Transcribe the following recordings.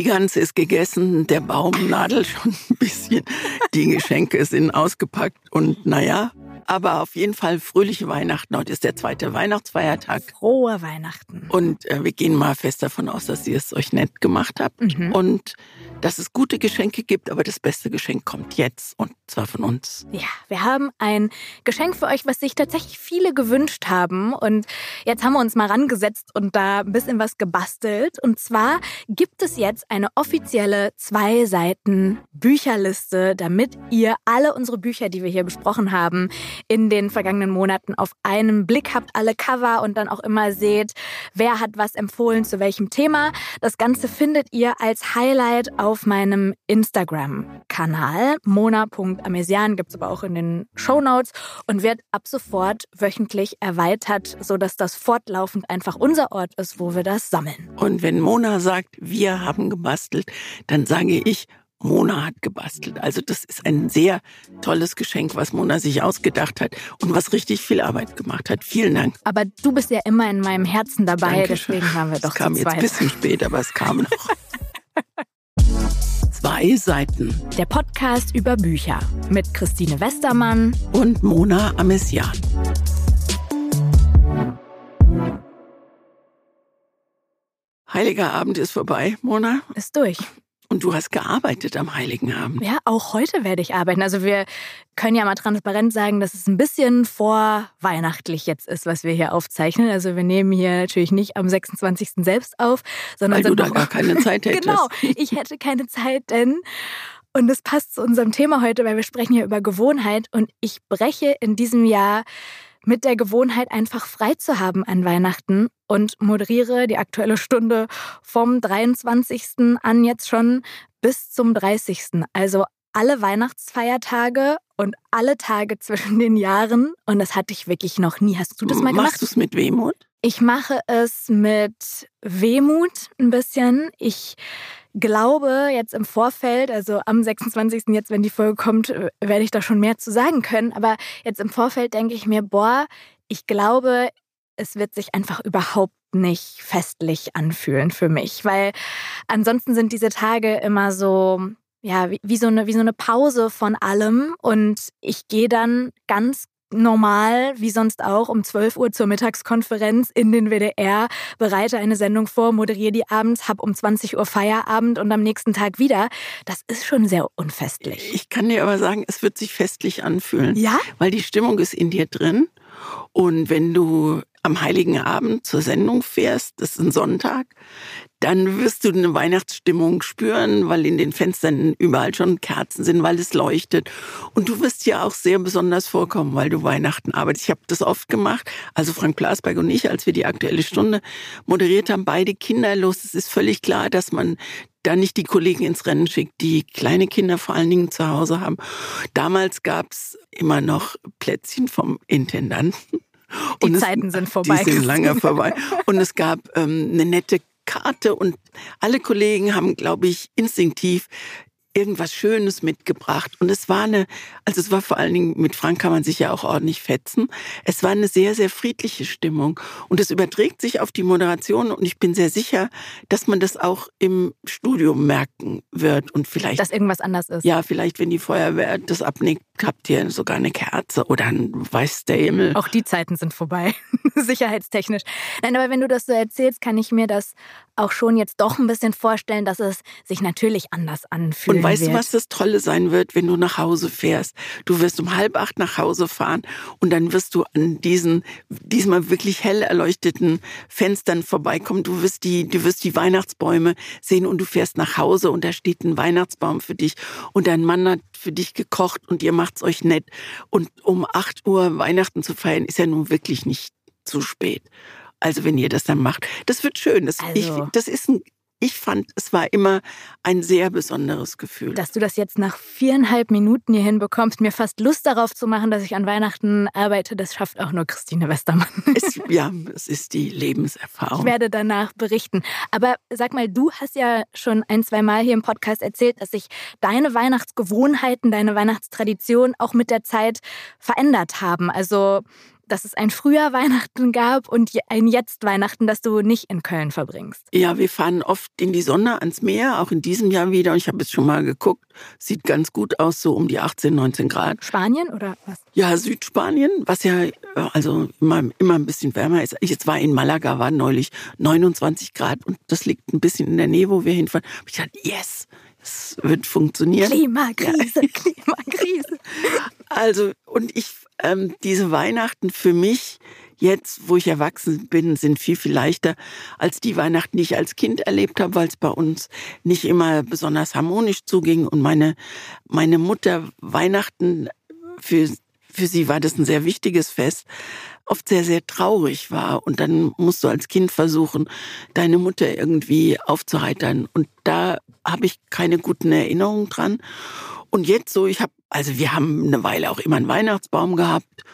Die Ganze ist gegessen, der Baum nadelt schon ein bisschen, die Geschenke sind ausgepackt und naja, aber auf jeden Fall fröhliche Weihnachten. Heute ist der zweite Weihnachtsfeiertag. Frohe Weihnachten. Und äh, wir gehen mal fest davon aus, dass ihr es euch nett gemacht habt. Mhm. Und dass es gute Geschenke gibt, aber das beste Geschenk kommt jetzt und zwar von uns. Ja, wir haben ein Geschenk für euch, was sich tatsächlich viele gewünscht haben und jetzt haben wir uns mal rangesetzt und da ein bisschen was gebastelt und zwar gibt es jetzt eine offizielle zwei Seiten Bücherliste, damit ihr alle unsere Bücher, die wir hier besprochen haben, in den vergangenen Monaten auf einen Blick habt, alle Cover und dann auch immer seht, wer hat was empfohlen zu welchem Thema. Das Ganze findet ihr als Highlight auf auf meinem Instagram-Kanal. Mona.amesian gibt es aber auch in den Show Notes und wird ab sofort wöchentlich erweitert, sodass das fortlaufend einfach unser Ort ist, wo wir das sammeln. Und wenn Mona sagt, wir haben gebastelt, dann sage ich, Mona hat gebastelt. Also das ist ein sehr tolles Geschenk, was Mona sich ausgedacht hat und was richtig viel Arbeit gemacht hat. Vielen Dank. Aber du bist ja immer in meinem Herzen dabei, Dankeschön. deswegen waren wir doch Es kam jetzt ein bisschen spät, aber es kam noch. Zwei Seiten. Der Podcast über Bücher mit Christine Westermann und Mona Amesian. Heiliger Abend ist vorbei, Mona. Ist durch. Und du hast gearbeitet am Heiligen Abend. Ja, auch heute werde ich arbeiten. Also wir können ja mal transparent sagen, dass es ein bisschen vorweihnachtlich jetzt ist, was wir hier aufzeichnen. Also wir nehmen hier natürlich nicht am 26. selbst auf, sondern weil du da gar keine Zeit hättest. genau, ich hätte keine Zeit, denn und das passt zu unserem Thema heute, weil wir sprechen hier über Gewohnheit und ich breche in diesem Jahr mit der Gewohnheit, einfach frei zu haben an Weihnachten und moderiere die aktuelle Stunde vom 23. an jetzt schon bis zum 30. Also alle Weihnachtsfeiertage und alle Tage zwischen den Jahren. Und das hatte ich wirklich noch nie. Hast du das mal gemacht? Machst du es mit Wehmut? Ich mache es mit Wehmut ein bisschen. Ich glaube, jetzt im Vorfeld, also am 26. jetzt, wenn die Folge kommt, werde ich da schon mehr zu sagen können. Aber jetzt im Vorfeld denke ich mir, boah, ich glaube, es wird sich einfach überhaupt nicht festlich anfühlen für mich, weil ansonsten sind diese Tage immer so, ja, wie, wie, so eine, wie so eine Pause von allem und ich gehe dann ganz normal, wie sonst auch, um 12 Uhr zur Mittagskonferenz in den WDR, bereite eine Sendung vor, moderiere die abends, hab um 20 Uhr Feierabend und am nächsten Tag wieder. Das ist schon sehr unfestlich. Ich kann dir aber sagen, es wird sich festlich anfühlen. Ja? Weil die Stimmung ist in dir drin. Und wenn du am Heiligen Abend zur Sendung fährst, das ist ein Sonntag, dann wirst du eine Weihnachtsstimmung spüren, weil in den Fenstern überall schon Kerzen sind, weil es leuchtet. Und du wirst ja auch sehr besonders vorkommen, weil du Weihnachten arbeitest. Ich habe das oft gemacht. Also Frank Blasberg und ich, als wir die Aktuelle Stunde moderiert haben, beide kinderlos. Es ist völlig klar, dass man da nicht die Kollegen ins Rennen schickt, die kleine Kinder vor allen Dingen zu Hause haben. Damals gab's immer noch Plätzchen vom Intendanten. Die und Zeiten es, sind vorbei. Die sind lange vorbei. Und es gab ähm, eine nette Karte und alle Kollegen haben, glaube ich, instinktiv irgendwas Schönes mitgebracht. Und es war eine, also es war vor allen Dingen, mit Frank kann man sich ja auch ordentlich fetzen. Es war eine sehr, sehr friedliche Stimmung. Und es überträgt sich auf die Moderation. Und ich bin sehr sicher, dass man das auch im Studio merken wird. Und vielleicht. Dass irgendwas anders ist. Ja, vielleicht, wenn die Feuerwehr das abnickt, habt ihr sogar eine Kerze oder ein weiß der Himmel. Auch die Zeiten sind vorbei. Sicherheitstechnisch. Nein, aber wenn du das so erzählst, kann ich mir das auch schon jetzt doch ein bisschen vorstellen, dass es sich natürlich anders anfühlt. Und weißt du, was das Tolle sein wird, wenn du nach Hause fährst? Du wirst um halb acht nach Hause fahren und dann wirst du an diesen diesmal wirklich hell erleuchteten Fenstern vorbeikommen. Du wirst die, du wirst die Weihnachtsbäume sehen und du fährst nach Hause und da steht ein Weihnachtsbaum für dich und dein Mann hat für dich gekocht und ihr macht's euch nett. Und um acht Uhr Weihnachten zu feiern ist ja nun wirklich nicht zu spät. Also wenn ihr das dann macht, das wird schön. Das, also, ich, das ist ein, ich fand, es war immer ein sehr besonderes Gefühl. Dass du das jetzt nach viereinhalb Minuten hier hinbekommst, mir fast Lust darauf zu machen, dass ich an Weihnachten arbeite, das schafft auch nur Christine Westermann. Es, ja, es ist die Lebenserfahrung. Ich werde danach berichten. Aber sag mal, du hast ja schon ein, zwei Mal hier im Podcast erzählt, dass sich deine Weihnachtsgewohnheiten, deine Weihnachtstradition auch mit der Zeit verändert haben. Also dass es ein früher Weihnachten gab und ein jetzt Weihnachten, das du nicht in Köln verbringst. Ja, wir fahren oft in die Sonne ans Meer, auch in diesem Jahr wieder. Und ich habe jetzt schon mal geguckt, sieht ganz gut aus, so um die 18, 19 Grad. Spanien oder was? Ja, Südspanien, was ja also immer, immer ein bisschen wärmer ist. Ich jetzt war in Malaga, war neulich 29 Grad und das liegt ein bisschen in der Nähe, wo wir hinfahren. Ich dachte, yes, es wird funktionieren. Klimakrise, ja. Klimakrise. Also, und ich, ähm, diese Weihnachten für mich jetzt, wo ich erwachsen bin, sind viel, viel leichter als die Weihnachten, die ich als Kind erlebt habe, weil es bei uns nicht immer besonders harmonisch zuging und meine, meine Mutter Weihnachten für, für sie war das ein sehr wichtiges Fest, oft sehr, sehr traurig war. Und dann musst du als Kind versuchen, deine Mutter irgendwie aufzuheitern. Und da habe ich keine guten Erinnerungen dran. Und jetzt so, ich habe, also wir haben eine Weile auch immer einen Weihnachtsbaum gehabt.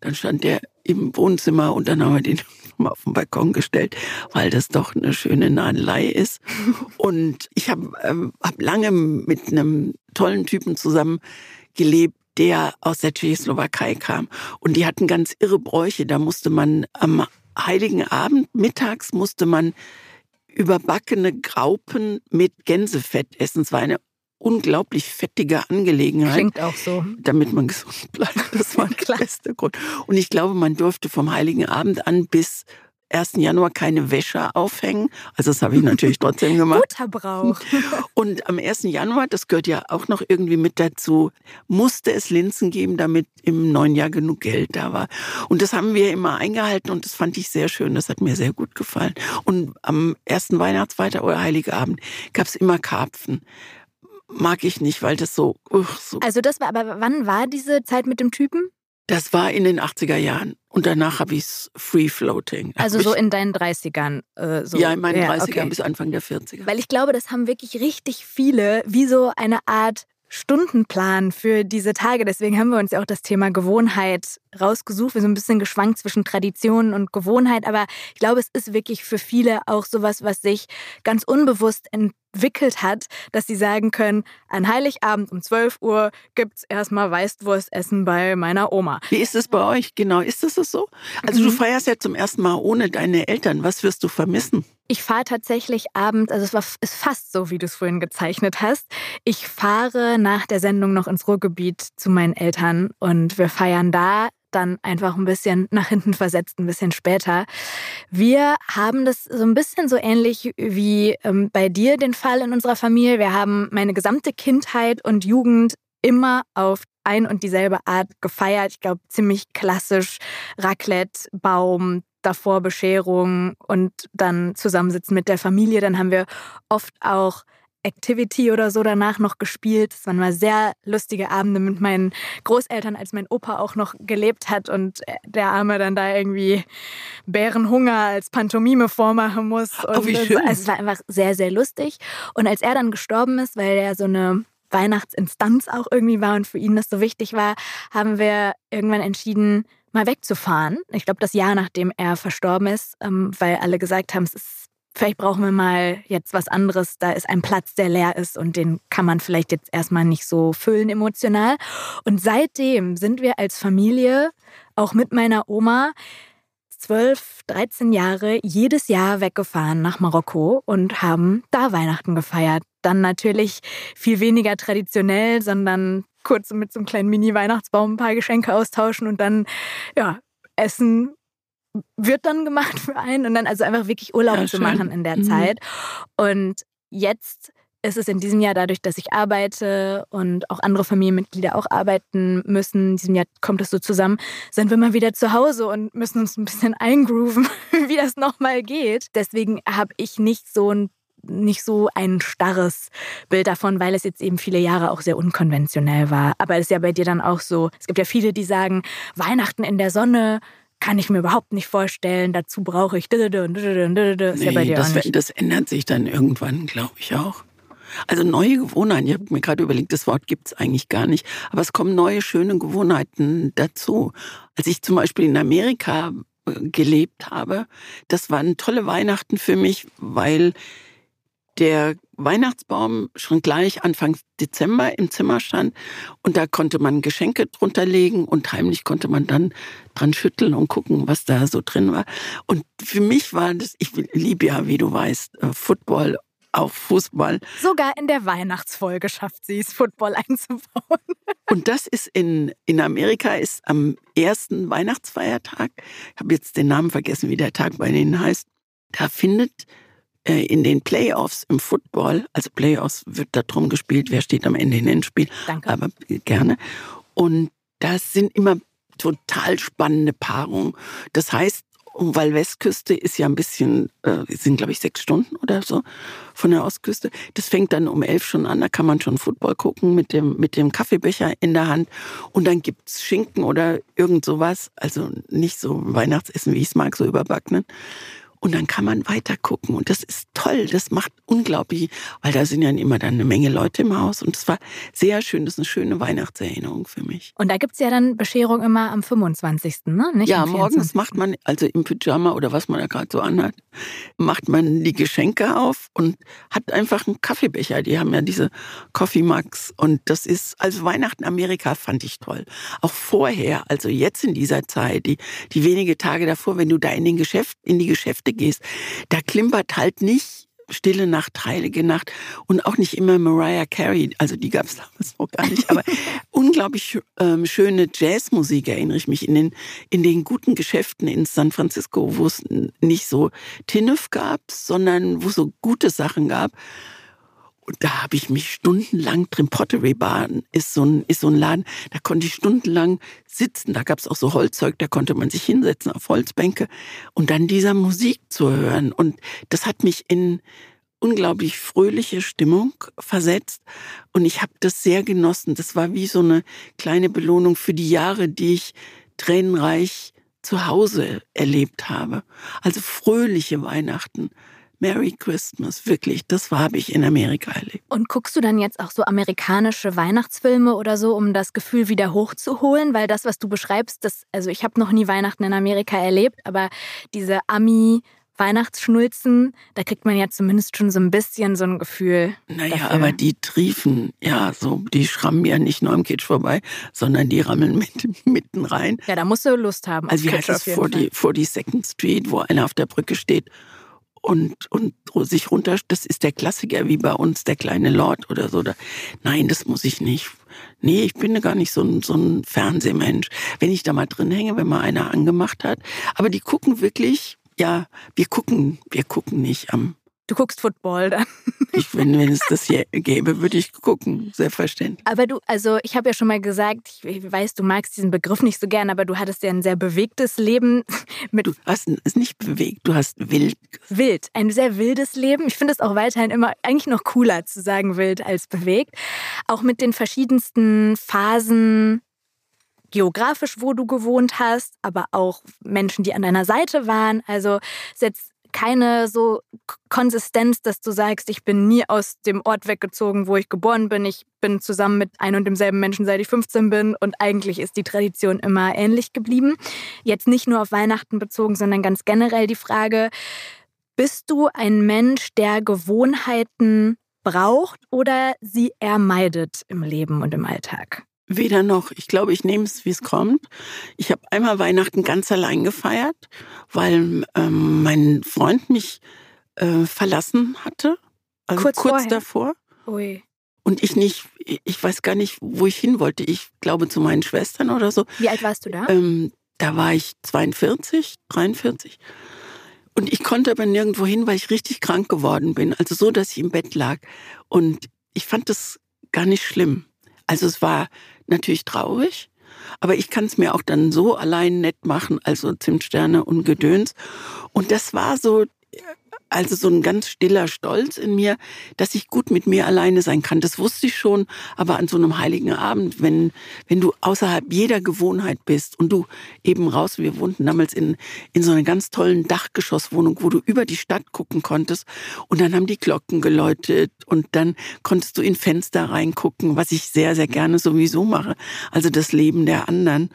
Dann stand der im Wohnzimmer und dann haben wir den mal auf den Balkon gestellt, weil das doch eine schöne Nadelei ist. Und ich habe ähm, hab lange mit einem tollen Typen zusammen gelebt, der aus der Tschechoslowakei kam. Und die hatten ganz irre Bräuche. Da musste man am Heiligen Abend mittags musste man überbackene Graupen mit Gänsefett essen. Es war eine unglaublich fettige Angelegenheit. Klingt auch so. Damit man gesund bleibt. Das war der beste Grund. Und ich glaube, man durfte vom Heiligen Abend an bis 1. Januar keine Wäsche aufhängen. Also das habe ich natürlich trotzdem gemacht. Guter Brauch. Und am 1. Januar, das gehört ja auch noch irgendwie mit dazu, musste es Linsen geben, damit im neuen Jahr genug Geld da war. Und das haben wir immer eingehalten und das fand ich sehr schön. Das hat mir sehr gut gefallen. Und am ersten Weihnachtsfeiertag oder Heiligabend gab es immer Karpfen mag ich nicht, weil das so, uh, so. Also das war, aber wann war diese Zeit mit dem Typen? Das war in den 80er Jahren. Und danach habe ich es Free Floating. Also so in deinen 30ern. Äh, so. Ja, in meinen ja, 30ern okay. bis Anfang der 40er. Weil ich glaube, das haben wirklich richtig viele, wie so eine Art Stundenplan für diese Tage. Deswegen haben wir uns ja auch das Thema Gewohnheit rausgesucht. Wir sind ein bisschen geschwankt zwischen Tradition und Gewohnheit, aber ich glaube, es ist wirklich für viele auch sowas, was sich ganz unbewusst entwickelt hat, dass sie sagen können, an Heiligabend um 12 Uhr gibt es erstmal Weißwurstessen bei meiner Oma. Wie ist es bei euch? Genau, ist das so? Also mhm. du feierst ja zum ersten Mal ohne deine Eltern. Was wirst du vermissen? Ich fahre tatsächlich abends, also es war ist fast so, wie du es vorhin gezeichnet hast. Ich fahre nach der Sendung noch ins Ruhrgebiet zu meinen Eltern und wir feiern da dann einfach ein bisschen nach hinten versetzt, ein bisschen später. Wir haben das so ein bisschen so ähnlich wie ähm, bei dir den Fall in unserer Familie. Wir haben meine gesamte Kindheit und Jugend immer auf ein und dieselbe Art gefeiert. Ich glaube, ziemlich klassisch Raclette, Baum, davor Bescherung und dann zusammensitzen mit der Familie. Dann haben wir oft auch Activity oder so danach noch gespielt. Es waren mal sehr lustige Abende mit meinen Großeltern, als mein Opa auch noch gelebt hat und der Arme dann da irgendwie Bärenhunger als Pantomime vormachen muss. Oh, und oh, also es war einfach sehr, sehr lustig. Und als er dann gestorben ist, weil er so eine Weihnachtsinstanz auch irgendwie war und für ihn das so wichtig war, haben wir irgendwann entschieden, mal wegzufahren. Ich glaube, das Jahr, nachdem er verstorben ist, ähm, weil alle gesagt haben, es ist, vielleicht brauchen wir mal jetzt was anderes. Da ist ein Platz, der leer ist und den kann man vielleicht jetzt erstmal nicht so füllen emotional. Und seitdem sind wir als Familie, auch mit meiner Oma, 12, 13 Jahre jedes Jahr weggefahren nach Marokko und haben da Weihnachten gefeiert. Dann natürlich viel weniger traditionell, sondern kurz mit so einem kleinen Mini-Weihnachtsbaum ein paar Geschenke austauschen und dann, ja, Essen wird dann gemacht für einen und dann also einfach wirklich Urlaub ja, zu machen in der mhm. Zeit. Und jetzt ist es in diesem Jahr dadurch, dass ich arbeite und auch andere Familienmitglieder auch arbeiten müssen, in diesem Jahr kommt es so zusammen, sind wir mal wieder zu Hause und müssen uns ein bisschen eingrooven, wie das nochmal geht. Deswegen habe ich nicht so ein nicht so ein starres Bild davon, weil es jetzt eben viele Jahre auch sehr unkonventionell war. Aber es ist ja bei dir dann auch so. Es gibt ja viele, die sagen, Weihnachten in der Sonne kann ich mir überhaupt nicht vorstellen. Dazu brauche ich. Nee, ja das ändert sich dann irgendwann, glaube ich auch. Also neue Gewohnheiten, ich habe mir gerade überlegt, das Wort gibt es eigentlich gar nicht, aber es kommen neue, schöne Gewohnheiten dazu. Als ich zum Beispiel in Amerika äh, gelebt habe, das waren tolle Weihnachten für mich, weil der Weihnachtsbaum schon gleich Anfang Dezember im Zimmer stand und da konnte man Geschenke drunter legen und heimlich konnte man dann dran schütteln und gucken, was da so drin war. Und für mich war das, ich liebe ja, wie du weißt, äh, Football auch Fußball. Sogar in der Weihnachtsfolge schafft sie es, Football einzubauen. Und das ist in, in Amerika ist am ersten Weihnachtsfeiertag, ich habe jetzt den Namen vergessen, wie der Tag bei denen heißt, da findet in den Playoffs im Football, also Playoffs wird da drum gespielt, wer steht am Ende in den Spiel. Danke. Aber gerne. Und das sind immer total spannende Paarungen. Das heißt, weil Westküste ist ja ein bisschen, äh, sind glaube ich sechs Stunden oder so von der Ostküste. Das fängt dann um elf schon an, da kann man schon Football gucken mit dem, mit dem Kaffeebecher in der Hand. Und dann gibt's Schinken oder irgend sowas, also nicht so Weihnachtsessen, wie ich es mag, so überbackenen. Und dann kann man weiter gucken. Und das ist toll. Das macht unglaublich, weil da sind ja immer dann eine Menge Leute im Haus. Und es war sehr schön. Das ist eine schöne Weihnachtserinnerung für mich. Und da gibt es ja dann Bescherung immer am 25. Ne? Nicht ja, morgens macht man, also im Pyjama oder was man da gerade so anhat, macht man die Geschenke auf und hat einfach einen Kaffeebecher. Die haben ja diese Coffee Mugs. Und das ist, also Weihnachten Amerika fand ich toll. Auch vorher, also jetzt in dieser Zeit, die, die wenige Tage davor, wenn du da in den Geschäft, in die Geschäfte gehst, da klimpert halt nicht Stille Nacht, Heilige Nacht und auch nicht immer Mariah Carey, also die gab es damals noch gar nicht, aber unglaublich ähm, schöne Jazzmusik erinnere ich mich in den, in den guten Geschäften in San Francisco, wo es nicht so Tinnef gab, sondern wo es so gute Sachen gab. Und da habe ich mich stundenlang drin, Pottery Bar ist so, ein, ist so ein Laden, da konnte ich stundenlang sitzen. Da gab es auch so Holzzeug, da konnte man sich hinsetzen auf Holzbänke und dann dieser Musik zu hören. Und das hat mich in unglaublich fröhliche Stimmung versetzt. Und ich habe das sehr genossen. Das war wie so eine kleine Belohnung für die Jahre, die ich tränenreich zu Hause erlebt habe. Also fröhliche Weihnachten. Merry Christmas, wirklich, das habe ich in Amerika erlebt. Und guckst du dann jetzt auch so amerikanische Weihnachtsfilme oder so, um das Gefühl wieder hochzuholen? Weil das, was du beschreibst, das, also ich habe noch nie Weihnachten in Amerika erlebt, aber diese Ami- Weihnachtsschnulzen, da kriegt man ja zumindest schon so ein bisschen so ein Gefühl. Naja, dafür. aber die triefen, ja, so, die schrammen ja nicht nur am Kitsch vorbei, sondern die rammeln mit, mitten rein. Ja, da musst du Lust haben. Also wie heißt die Second Street, wo einer auf der Brücke steht und, und sich runter, das ist der Klassiker wie bei uns, der kleine Lord oder so. Nein, das muss ich nicht. Nee, ich bin gar nicht so ein, so ein Fernsehmensch. Wenn ich da mal drin hänge, wenn mal einer angemacht hat. Aber die gucken wirklich, ja, wir gucken, wir gucken nicht am Du guckst Football dann. Ich, wenn, wenn es das hier gäbe, würde ich gucken, selbstverständlich. Aber du, also ich habe ja schon mal gesagt, ich weiß, du magst diesen Begriff nicht so gern, aber du hattest ja ein sehr bewegtes Leben. Mit du hast es nicht bewegt, du hast wild. Wild, ein sehr wildes Leben. Ich finde es auch weiterhin immer eigentlich noch cooler zu sagen wild als bewegt. Auch mit den verschiedensten Phasen geografisch, wo du gewohnt hast, aber auch Menschen, die an deiner Seite waren. Also ist jetzt keine so Konsistenz, dass du sagst, ich bin nie aus dem Ort weggezogen, wo ich geboren bin. Ich bin zusammen mit einem und demselben Menschen, seit ich 15 bin. Und eigentlich ist die Tradition immer ähnlich geblieben. Jetzt nicht nur auf Weihnachten bezogen, sondern ganz generell die Frage, bist du ein Mensch, der Gewohnheiten braucht oder sie ermeidet im Leben und im Alltag? Weder noch. Ich glaube, ich nehme es, wie es kommt. Ich habe einmal Weihnachten ganz allein gefeiert, weil ähm, mein Freund mich äh, verlassen hatte. Also kurz, kurz davor. Ui. Und ich nicht, ich weiß gar nicht, wo ich hin wollte. Ich glaube zu meinen Schwestern oder so. Wie alt warst du da? Ähm, da war ich 42, 43. Und ich konnte aber nirgendwo hin, weil ich richtig krank geworden bin. Also so, dass ich im Bett lag. Und ich fand das gar nicht schlimm. Also es war natürlich traurig, aber ich kann es mir auch dann so allein nett machen, also Zimtsterne und Gedöns. Und das war so also so ein ganz stiller Stolz in mir, dass ich gut mit mir alleine sein kann. Das wusste ich schon, aber an so einem heiligen Abend, wenn, wenn du außerhalb jeder Gewohnheit bist und du eben raus, wir wohnten damals in, in so einer ganz tollen Dachgeschosswohnung, wo du über die Stadt gucken konntest und dann haben die Glocken geläutet und dann konntest du in Fenster reingucken, was ich sehr, sehr gerne sowieso mache. Also das Leben der anderen.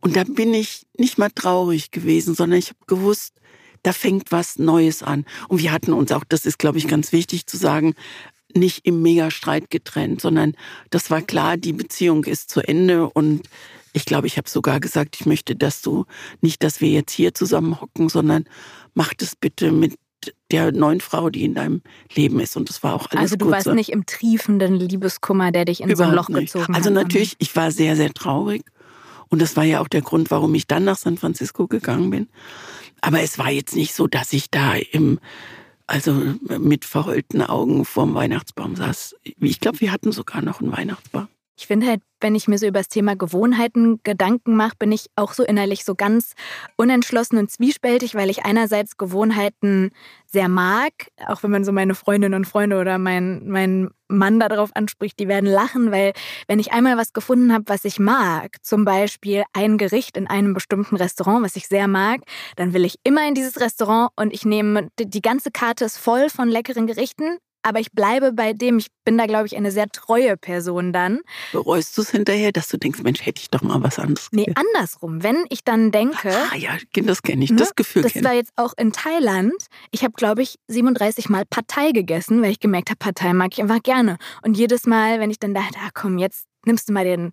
Und da bin ich nicht mal traurig gewesen, sondern ich habe gewusst, da fängt was Neues an. Und wir hatten uns auch, das ist, glaube ich, ganz wichtig zu sagen, nicht im Megastreit getrennt, sondern das war klar, die Beziehung ist zu Ende und ich glaube, ich habe sogar gesagt, ich möchte, dass du nicht, dass wir jetzt hier zusammen hocken, sondern mach das bitte mit der neuen Frau, die in deinem Leben ist. Und das war auch alles Also du gut warst nicht im triefenden Liebeskummer, der dich in so ein Überhaupt Loch nicht. gezogen Also hat. natürlich, ich war sehr, sehr traurig. Und das war ja auch der Grund, warum ich dann nach San Francisco gegangen bin. Aber es war jetzt nicht so, dass ich da im, also mit verheulten Augen vorm Weihnachtsbaum saß. Ich glaube, wir hatten sogar noch einen Weihnachtsbaum. Ich finde halt, wenn ich mir so über das Thema Gewohnheiten Gedanken mache, bin ich auch so innerlich so ganz unentschlossen und zwiespältig, weil ich einerseits Gewohnheiten sehr mag, auch wenn man so meine Freundinnen und Freunde oder mein, mein Mann darauf anspricht, die werden lachen, weil wenn ich einmal was gefunden habe, was ich mag, zum Beispiel ein Gericht in einem bestimmten Restaurant, was ich sehr mag, dann will ich immer in dieses Restaurant und ich nehme, die ganze Karte ist voll von leckeren Gerichten, aber ich bleibe bei dem, ich bin da, glaube ich, eine sehr treue Person dann. Bereust du es hinterher, dass du denkst, Mensch, hätte ich doch mal was anderes Nee, gegessen? andersrum. Wenn ich dann denke, Ah ja, das kenne ich, Ne? das Gefühl das war jetzt auch in Thailand, ich habe, glaube ich, 37 Mal Partei gegessen, weil ich gemerkt habe, Partei mag ich einfach gerne. Und jedes Mal, wenn ich dann dachte, ah, komm, jetzt nimmst du mal den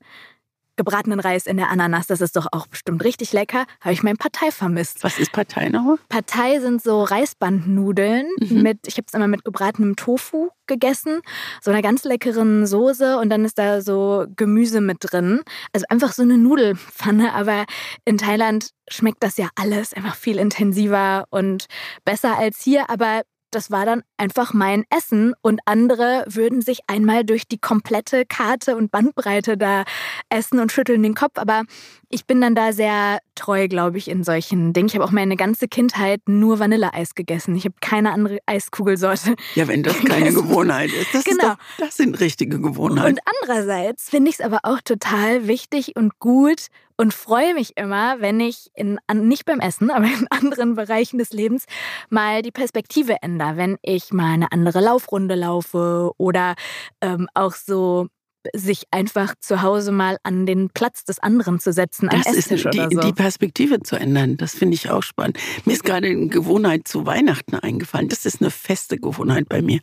gebratenen Reis in der Ananas, das ist doch auch bestimmt richtig lecker, habe ich mein Partei vermisst. Was ist Partei noch? Partei sind so Reisbandnudeln Mhm. mit, ich habe es immer mit gebratenem Tofu gegessen, so einer ganz leckeren Soße und dann ist da so Gemüse mit drin. Also einfach so eine Nudelpfanne, aber in Thailand schmeckt das ja alles einfach viel intensiver und besser als hier, aber das war dann einfach mein Essen und andere würden sich einmal durch die komplette Karte und Bandbreite da essen und schütteln den Kopf. Aber ich bin dann da sehr treu, glaube ich, in solchen Dingen. Ich habe auch meine ganze Kindheit nur Vanilleeis gegessen. Ich habe keine andere Eiskugelsorte. Ja, wenn das keine Gegessen. Gewohnheit ist. Das, Genau. ist doch, das sind richtige Gewohnheiten. Und andererseits finde ich es aber auch total wichtig und gut und freue mich immer, wenn ich in, nicht beim Essen, aber in anderen Bereichen des Lebens mal die Perspektive ändere. Wenn ich mal eine andere Laufrunde laufe oder ähm, auch so sich einfach zu Hause mal an den Platz des anderen zu setzen, am Das ist Esstisch die, oder so. die Perspektive zu ändern. Das finde ich auch spannend. Mir ist gerade eine Gewohnheit zu Weihnachten eingefallen. Das ist eine feste Gewohnheit bei mir.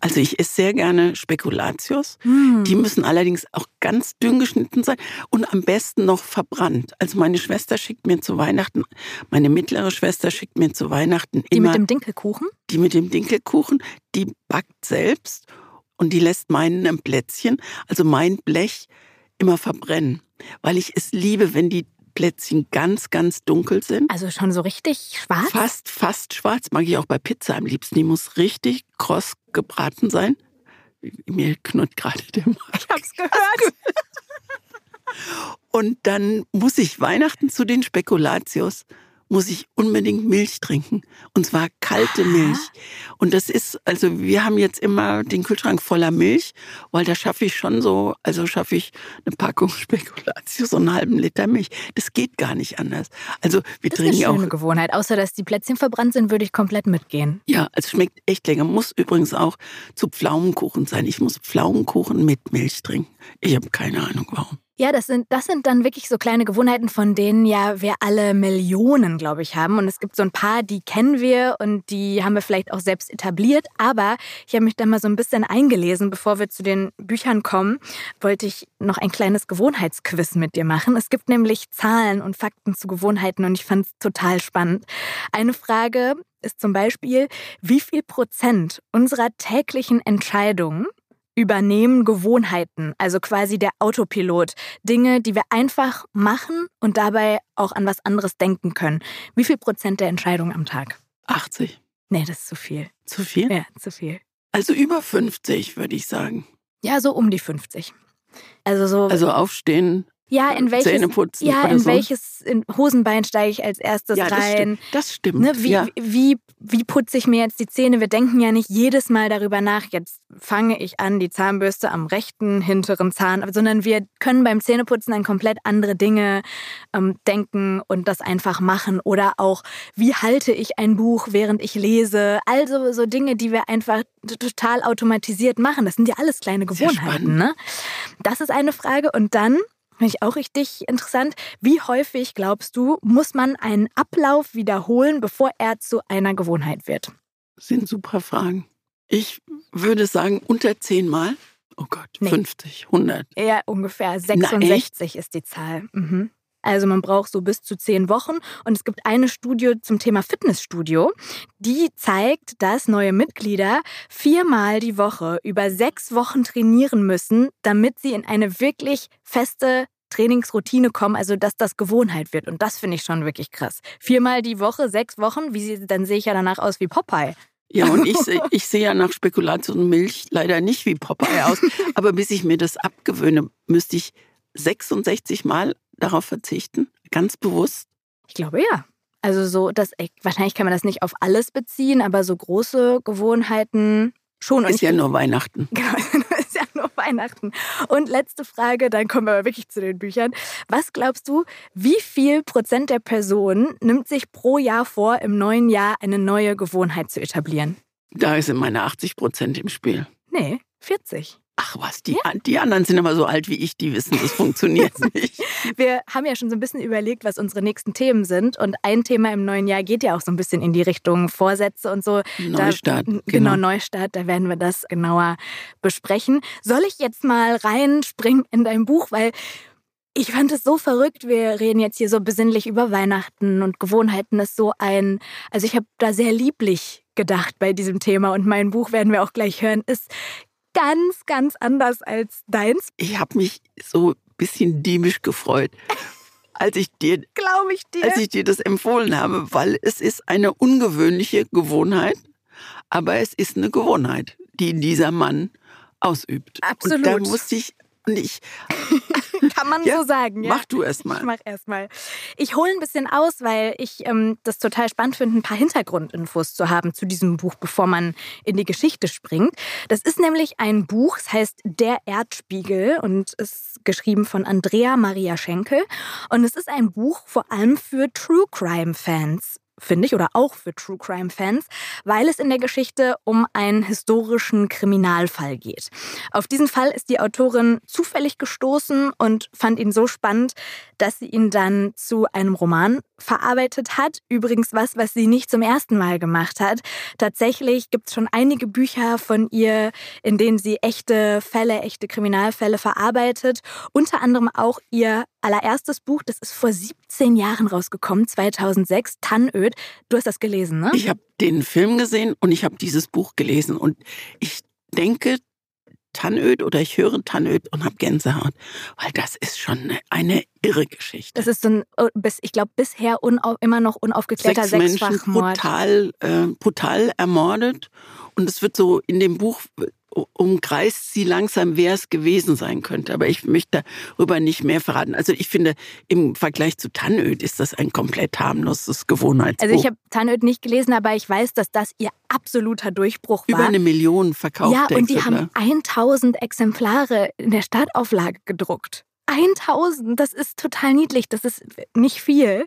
Also ich esse sehr gerne Spekulatius. Hm. Die müssen allerdings auch ganz dünn geschnitten sein und am besten noch verbrannt. Also meine Schwester schickt mir zu Weihnachten, meine mittlere Schwester schickt mir zu Weihnachten die immer mit dem Dinkelkuchen? die mit dem Dinkelkuchen, die backt selbst und die lässt meinen Plätzchen, also mein Blech, immer verbrennen. Weil ich es liebe, wenn die Plätzchen ganz, ganz dunkel sind. Also schon so richtig schwarz? Fast, fast schwarz. Mag ich auch bei Pizza am liebsten. Die muss richtig kross gebraten sein. Mir knurrt gerade der Magen. Ich hab's gehört. Und dann muss ich Weihnachten zu den Spekulatius, muss ich unbedingt Milch trinken. Und zwar kalte Milch. Und das ist, also wir haben jetzt immer den Kühlschrank voller Milch, weil da schaffe ich schon so, also schaffe ich eine Packung Spekulatius und einen halben Liter Milch. Das geht gar nicht anders. Also wir Das ist eine trinken schöne auch Gewohnheit. Außer, dass die Plätzchen verbrannt sind, würde ich komplett mitgehen. Ja, es schmeckt echt lecker. Muss übrigens auch zu Pflaumenkuchen sein. Ich muss Pflaumenkuchen mit Milch trinken. Ich habe keine Ahnung warum. Ja, das sind, das sind dann wirklich so kleine Gewohnheiten, von denen ja wir alle Millionen, glaube ich, haben. Und es gibt so ein paar, die kennen wir und die haben wir vielleicht auch selbst etabliert. Aber ich habe mich da mal so ein bisschen eingelesen, bevor wir zu den Büchern kommen, wollte ich noch ein kleines Gewohnheitsquiz mit dir machen. Es gibt nämlich Zahlen und Fakten zu Gewohnheiten und ich fand es total spannend. Eine Frage ist zum Beispiel, wie viel Prozent unserer täglichen Entscheidungen übernehmen Gewohnheiten, also quasi der Autopilot. Dinge, die wir einfach machen und dabei auch an was anderes denken können. Wie viel Prozent der Entscheidungen am Tag? 80. Nee, das ist zu viel. Zu viel? Ja, zu viel. Also über 50, würde ich sagen. Ja, so um die 50. Also so, Also aufstehen, ja, in welches, putzen ja, in so. welches in Hosenbein steige ich als erstes ja, das rein? stimmt. Das stimmt. Ne, wie, ja. wie, wie putze ich mir jetzt die Zähne? Wir denken ja nicht jedes Mal darüber nach, jetzt fange ich an, die Zahnbürste am rechten hinteren Zahn, sondern wir können beim Zähneputzen an komplett andere Dinge ähm, denken und das einfach machen. Oder auch, wie halte ich ein Buch, während ich lese? Also so Dinge, die wir einfach total automatisiert machen. Das sind ja alles kleine Gewohnheiten. Ne? Das ist eine Frage. Und dann Finde ich auch richtig interessant. Wie häufig, glaubst du, muss man einen Ablauf wiederholen, bevor er zu einer Gewohnheit wird? sind super Fragen. Ich würde sagen, unter zehnmal. Oh Gott, nee. 50, 100. Ja, ungefähr 66 Na, ist die Zahl. Mhm. Also man braucht so bis zu zehn Wochen. Und es gibt eine Studie zum Thema Fitnessstudio, die zeigt, dass neue Mitglieder viermal die Woche über sechs Wochen trainieren müssen, damit sie in eine wirklich feste Trainingsroutine kommen, also dass das Gewohnheit wird. Und das finde ich schon wirklich krass. Viermal die Woche, sechs Wochen, wie sie, dann sehe ich ja danach aus wie Popeye. Ja, und ich, ich sehe ja nach Spekulation Milch leider nicht wie Popeye aus. Aber bis ich mir das abgewöhne, müsste ich 66 Mal darauf verzichten? Ganz bewusst? Ich glaube ja. Also so, dass wahrscheinlich kann man das nicht auf alles beziehen, aber so große Gewohnheiten schon. Ist ja nur Weihnachten. Genau, nur Weihnachten. Und letzte Frage, dann kommen wir aber wirklich zu den Büchern. Was glaubst du, wie viel Prozent der Personen nimmt sich pro Jahr vor, im neuen Jahr eine neue Gewohnheit zu etablieren? Da sind meine 80 Prozent im Spiel. Nee, 40. Ach was, die, ja. die anderen sind aber so alt wie ich, die wissen, das funktioniert nicht. Wir haben ja schon so ein bisschen überlegt, was unsere nächsten Themen sind. Und ein Thema im neuen Jahr geht ja auch so ein bisschen in die Richtung Vorsätze und so. Neustart. Da, genau, genau, Neustart, da werden wir das genauer besprechen. Soll ich jetzt mal reinspringen in dein Buch, weil ich fand es so verrückt. Wir reden jetzt hier so besinnlich über Weihnachten und Gewohnheiten ist so ein, also ich habe da sehr lieblich gedacht bei diesem Thema und mein Buch werden wir auch gleich hören, ist ganz, ganz anders als deins. Ich habe mich so ein bisschen dämisch gefreut. Als ich, dir, Glaube ich dir. als ich dir das empfohlen habe, weil es ist eine ungewöhnliche Gewohnheit, aber es ist eine Gewohnheit, die dieser Mann ausübt. Absolut. Und da musste ich und ich. Kann man ja, so sagen, ja. Mach du erst mal. Ich mach erst mal. Ich hole ein bisschen aus, weil ich ähm, das total spannend finde, ein paar Hintergrundinfos zu haben zu diesem Buch, bevor man in die Geschichte springt. Das ist nämlich ein Buch, es heißt Der Erdspiegel und ist geschrieben von Andrea Maria Schenkel. Und es ist ein Buch vor allem für True Crime Fans finde ich, oder auch für True Crime Fans, weil es in der Geschichte um einen historischen Kriminalfall geht. Auf diesen Fall ist die Autorin zufällig gestoßen und fand ihn so spannend, dass sie ihn dann zu einem Roman verarbeitet hat. Übrigens was, was sie nicht zum ersten Mal gemacht hat. Tatsächlich gibt es schon einige Bücher von ihr, in denen sie echte Fälle, echte Kriminalfälle verarbeitet. Unter anderem auch ihr allererstes Buch, das ist vor 17 Jahren rausgekommen, 2006, Tannöd. Du hast das gelesen, ne? Ich habe den Film gesehen und ich habe dieses Buch gelesen und ich denke, Tannöd oder ich höre Tannöd und habe Gänsehaut, weil das ist schon eine, irre Geschichte. Das ist so ein, oh, ich glaube, bisher immer noch unaufgeklärter Sechs Menschen brutal, äh, brutal ermordet und es wird so in dem Buch umkreist sie langsam, wer es gewesen sein könnte. Aber ich möchte darüber nicht mehr verraten. Also ich finde, im Vergleich zu Tannöd ist das ein komplett harmloses Gewohnheitsbuch. Also ich habe Tannöd nicht gelesen, aber ich weiß, dass das ihr absoluter Durchbruch war. Über eine Million verkauft. Ja, und die haben 1000 Exemplare in der Startauflage gedruckt. 1000, das ist total niedlich, das ist nicht viel.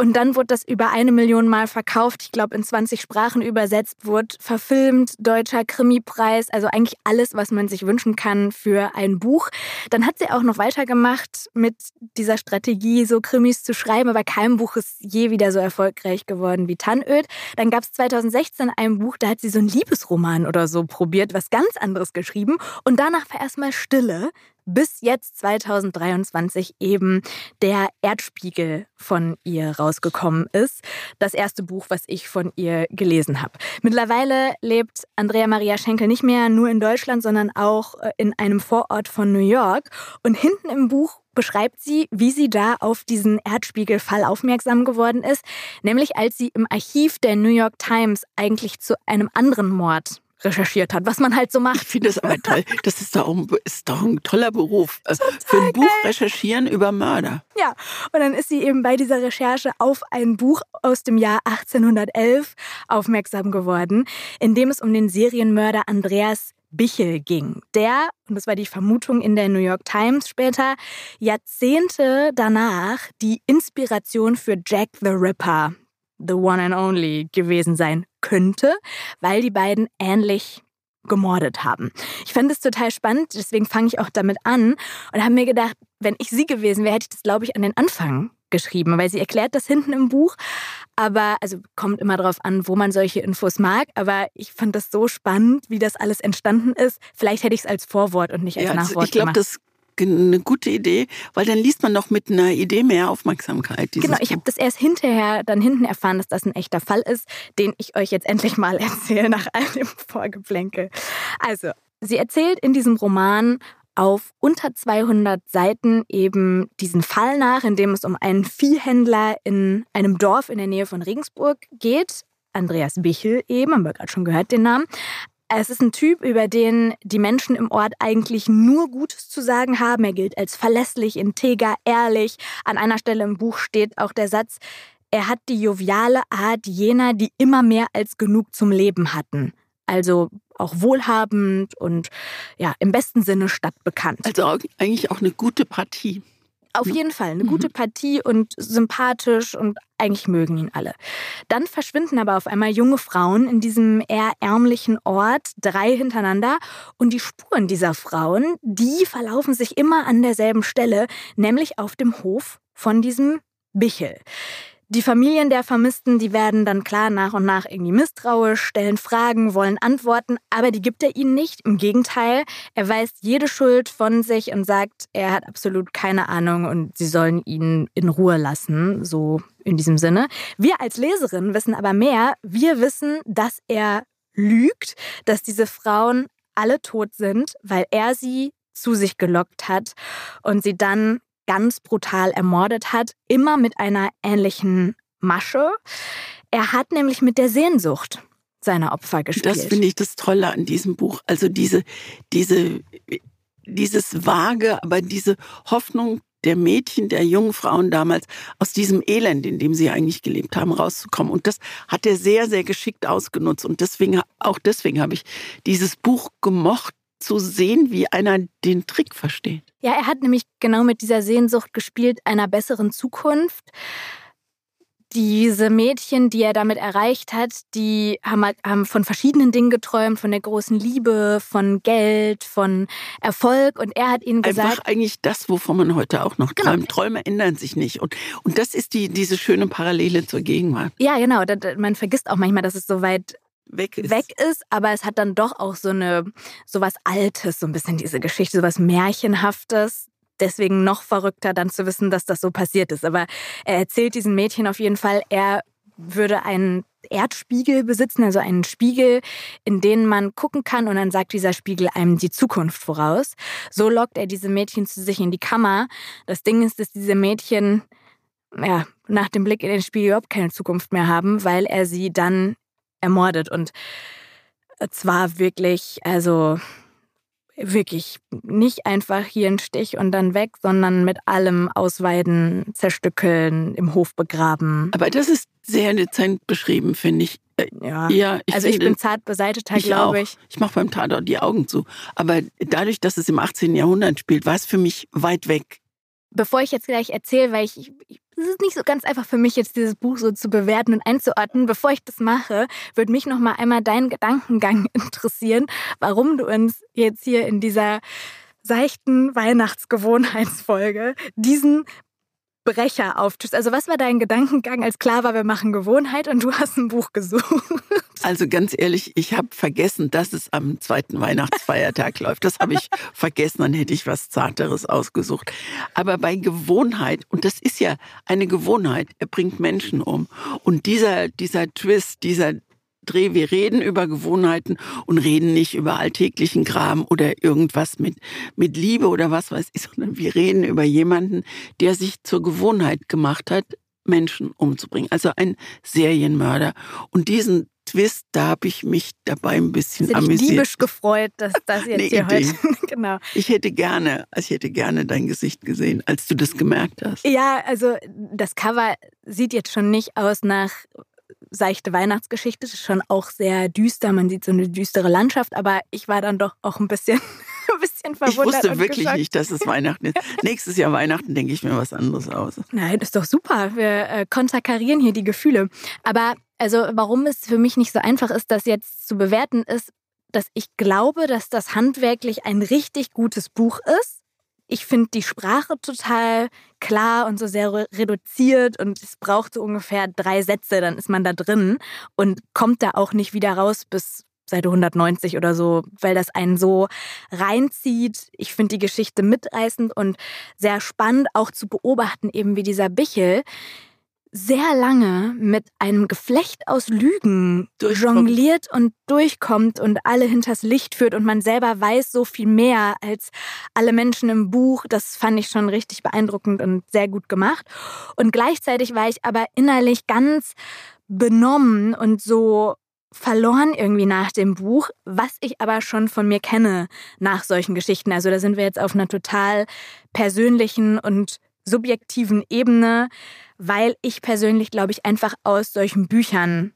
Und dann wurde das über eine Million Mal verkauft, ich glaube in 20 Sprachen übersetzt, wurde verfilmt, deutscher Krimipreis, also eigentlich alles, was man sich wünschen kann für ein Buch. Dann hat sie auch noch weitergemacht mit dieser Strategie, so Krimis zu schreiben, aber kein Buch ist je wieder so erfolgreich geworden wie Tannöd. Dann gab es 2016 ein Buch, da hat sie so einen Liebesroman oder so probiert, was ganz anderes geschrieben. Und danach war erstmal Stille bis jetzt 2023 eben der Erdspiegel von ihr rausgekommen ist. Das erste Buch, was ich von ihr gelesen habe. Mittlerweile lebt Andrea Maria Schenkel nicht mehr nur in Deutschland, sondern auch äh, in einem Vorort von New York. Und hinten im Buch beschreibt sie, wie sie da auf diesen Erdspiegelfall aufmerksam geworden ist, nämlich als sie im Archiv der New York Times eigentlich zu einem anderen Mord recherchiert hat, was man halt so macht. Ich finde das aber toll. Das ist doch, ein, ist doch ein toller Beruf. Total äh, Für ein Buch geil. recherchieren über Mörder. Ja, und dann ist sie eben bei dieser Recherche auf ein Buch aus dem Jahr 1811 aufmerksam geworden, in dem es um den Serienmörder Andreas Bichel ging, der, und das war die Vermutung in der New York Times später, Jahrzehnte danach die Inspiration für Jack the Ripper, the one and only gewesen sein könnte, weil die beiden ähnlich gemordet haben. Ich fand es total spannend, deswegen fange ich auch damit an und habe mir gedacht, wenn ich sie gewesen wäre, hätte ich das, glaube ich, an den Anfang geschrieben, weil sie erklärt das hinten im Buch. Aber, also kommt immer darauf an, wo man solche Infos mag. Aber ich fand das so spannend, wie das alles entstanden ist. Vielleicht hätte ich es als Vorwort und nicht als ja, also Nachwort Ich glaube, das eine gute Idee, weil dann liest man noch mit einer Idee mehr Aufmerksamkeit. Genau, ich habe das erst hinterher dann hinten erfahren, dass das ein echter Fall ist, den ich euch jetzt endlich mal erzähle nach all dem Vorgeplänkel. Also, sie erzählt in diesem Roman auf unter 200 Seiten eben diesen Fall nach, in dem es um einen Viehhändler in einem Dorf in der Nähe von Regensburg geht. Andreas Bichel eben, haben wir gerade schon gehört den Namen. Es ist ein Typ, über den die Menschen im Ort eigentlich nur Gutes zu sagen haben. Er gilt als verlässlich, integer, ehrlich. An einer Stelle im Buch steht auch der Satz, er hat die joviale Art jener, die immer mehr als genug zum Leben hatten. Also auch wohlhabend und ja, im besten Sinne stadtbekannt. Also eigentlich auch eine gute Partie. Auf jeden Fall eine gute mhm. Partie und sympathisch und eigentlich mögen ihn alle. Dann verschwinden aber auf einmal junge Frauen in diesem eher ärmlichen Ort, drei hintereinander. Und die Spuren dieser Frauen, die verlaufen sich immer an derselben Stelle, nämlich auf dem Hof von diesem Bichel. Die Familien der Vermissten, die werden dann klar nach und nach irgendwie misstrauisch, stellen Fragen, wollen Antworten, aber die gibt er ihnen nicht. Im Gegenteil, er weist jede Schuld von sich und sagt, er hat absolut keine Ahnung und sie sollen ihn in Ruhe lassen, so in diesem Sinne. Wir als Leserin wissen aber mehr. Wir wissen, dass er lügt, dass diese Frauen alle tot sind, weil er sie zu sich gelockt hat und sie dann ganz brutal ermordet hat, immer mit einer ähnlichen Masche. Er hat nämlich mit der Sehnsucht seiner Opfer gespielt. Das finde ich das Tolle an diesem Buch. Also diese, diese, dieses vage, aber diese Hoffnung der Mädchen, der jungen Frauen damals aus diesem Elend, in dem sie eigentlich gelebt haben, rauszukommen. Und das hat er sehr, sehr geschickt ausgenutzt. Und deswegen, auch deswegen habe ich dieses Buch gemocht, zu sehen, wie einer den Trick versteht. Ja, er hat nämlich genau mit dieser Sehnsucht gespielt einer besseren Zukunft. Diese Mädchen, die er damit erreicht hat, die haben, halt, haben von verschiedenen Dingen geträumt, von der großen Liebe, von Geld, von Erfolg. Und er hat ihnen gesagt. Einfach eigentlich das, wovon man heute auch noch genau. träumt. Träume ändern sich nicht. Und, und das ist die, diese schöne Parallele zur Gegenwart. Ja, genau. Man vergisst auch manchmal, dass es so weit weg ist. weg ist, aber es hat dann doch auch so eine so was Altes, so ein bisschen diese Geschichte, so was Märchenhaftes. Deswegen noch verrückter dann zu wissen, dass das so passiert ist. Aber er erzählt diesen Mädchen auf jeden Fall, er würde einen Erdspiegel besitzen, also einen Spiegel, in den man gucken kann und dann sagt dieser Spiegel einem die Zukunft voraus. So lockt er diese Mädchen zu sich in die Kammer. Das Ding ist, dass diese Mädchen ja, nach dem Blick in den Spiegel überhaupt keine Zukunft mehr haben, weil er sie dann ermordet. Und zwar wirklich, also wirklich nicht einfach hier ein Stich und dann weg, sondern mit allem ausweiden, zerstückeln, im Hof begraben. Aber das ist sehr dezent beschrieben, finde ich. Äh, ja, ja ich also ich bin zart beseitigt, glaube ich. Ich mache beim Tatort die Augen zu. Aber dadurch, dass es im 18. Jahrhundert spielt, war es für mich weit weg. Bevor ich jetzt gleich erzähle, weil ich, ich es ist nicht so ganz einfach für mich, jetzt dieses Buch so zu bewerten und einzuordnen. Bevor ich das mache, würde mich noch mal einmal dein Gedankengang interessieren, warum du uns jetzt hier in dieser seichten Weihnachtsgewohnheitsfolge diesen Brecher auftust. Also was war dein Gedankengang, als klar war, wir machen Gewohnheit und du hast ein Buch gesucht? Also ganz ehrlich, ich habe vergessen, dass es am zweiten Weihnachtsfeiertag läuft. Das habe ich vergessen, dann hätte ich was Zarteres ausgesucht. Aber bei Gewohnheit, und das ist ja eine Gewohnheit, er bringt Menschen um. Und dieser, dieser Twist, dieser Dreh, wir reden über Gewohnheiten und reden nicht über alltäglichen Kram oder irgendwas mit, mit Liebe oder was weiß ich, sondern wir reden über jemanden, der sich zur Gewohnheit gemacht hat, Menschen umzubringen. Also ein Serienmörder. Und diesen Twist, da habe ich mich dabei ein bisschen Sind amüsiert. Ich gefreut, dass das jetzt hier Idee. heute. genau. Ich hätte gerne, ich hätte gerne dein Gesicht gesehen, als du das gemerkt hast. Ja, also das Cover sieht jetzt schon nicht aus nach seichte Weihnachtsgeschichte. Das ist schon auch sehr düster. Man sieht so eine düstere Landschaft, aber ich war dann doch auch ein bisschen, ein bisschen verwundert. Ich wusste wirklich geschockt. nicht, dass es Weihnachten ist. Nächstes Jahr Weihnachten denke ich mir was anderes aus. Nein, das ist doch super. Wir äh, konterkarieren hier die Gefühle. Aber also, warum es für mich nicht so einfach ist, das jetzt zu bewerten, ist, dass ich glaube, dass das handwerklich ein richtig gutes Buch ist Ich finde die Sprache total klar und so sehr reduziert und es braucht so ungefähr drei Sätze, dann ist man da drin und kommt da auch nicht wieder raus bis Seite 190 oder so, weil das einen so reinzieht. Ich finde die Geschichte mitreißend und sehr spannend auch zu beobachten, eben wie dieser Bichel sehr lange mit einem Geflecht aus Lügen jongliert und durchkommt und alle hinters Licht führt und man selber weiß so viel mehr als alle Menschen im Buch. Das fand ich schon richtig beeindruckend und sehr gut gemacht. Und gleichzeitig war ich aber innerlich ganz benommen und so verloren irgendwie nach dem Buch, was ich aber schon von mir kenne nach solchen Geschichten. Also da sind wir jetzt auf einer total persönlichen und subjektiven Ebene weil ich persönlich, glaube ich, einfach aus solchen Büchern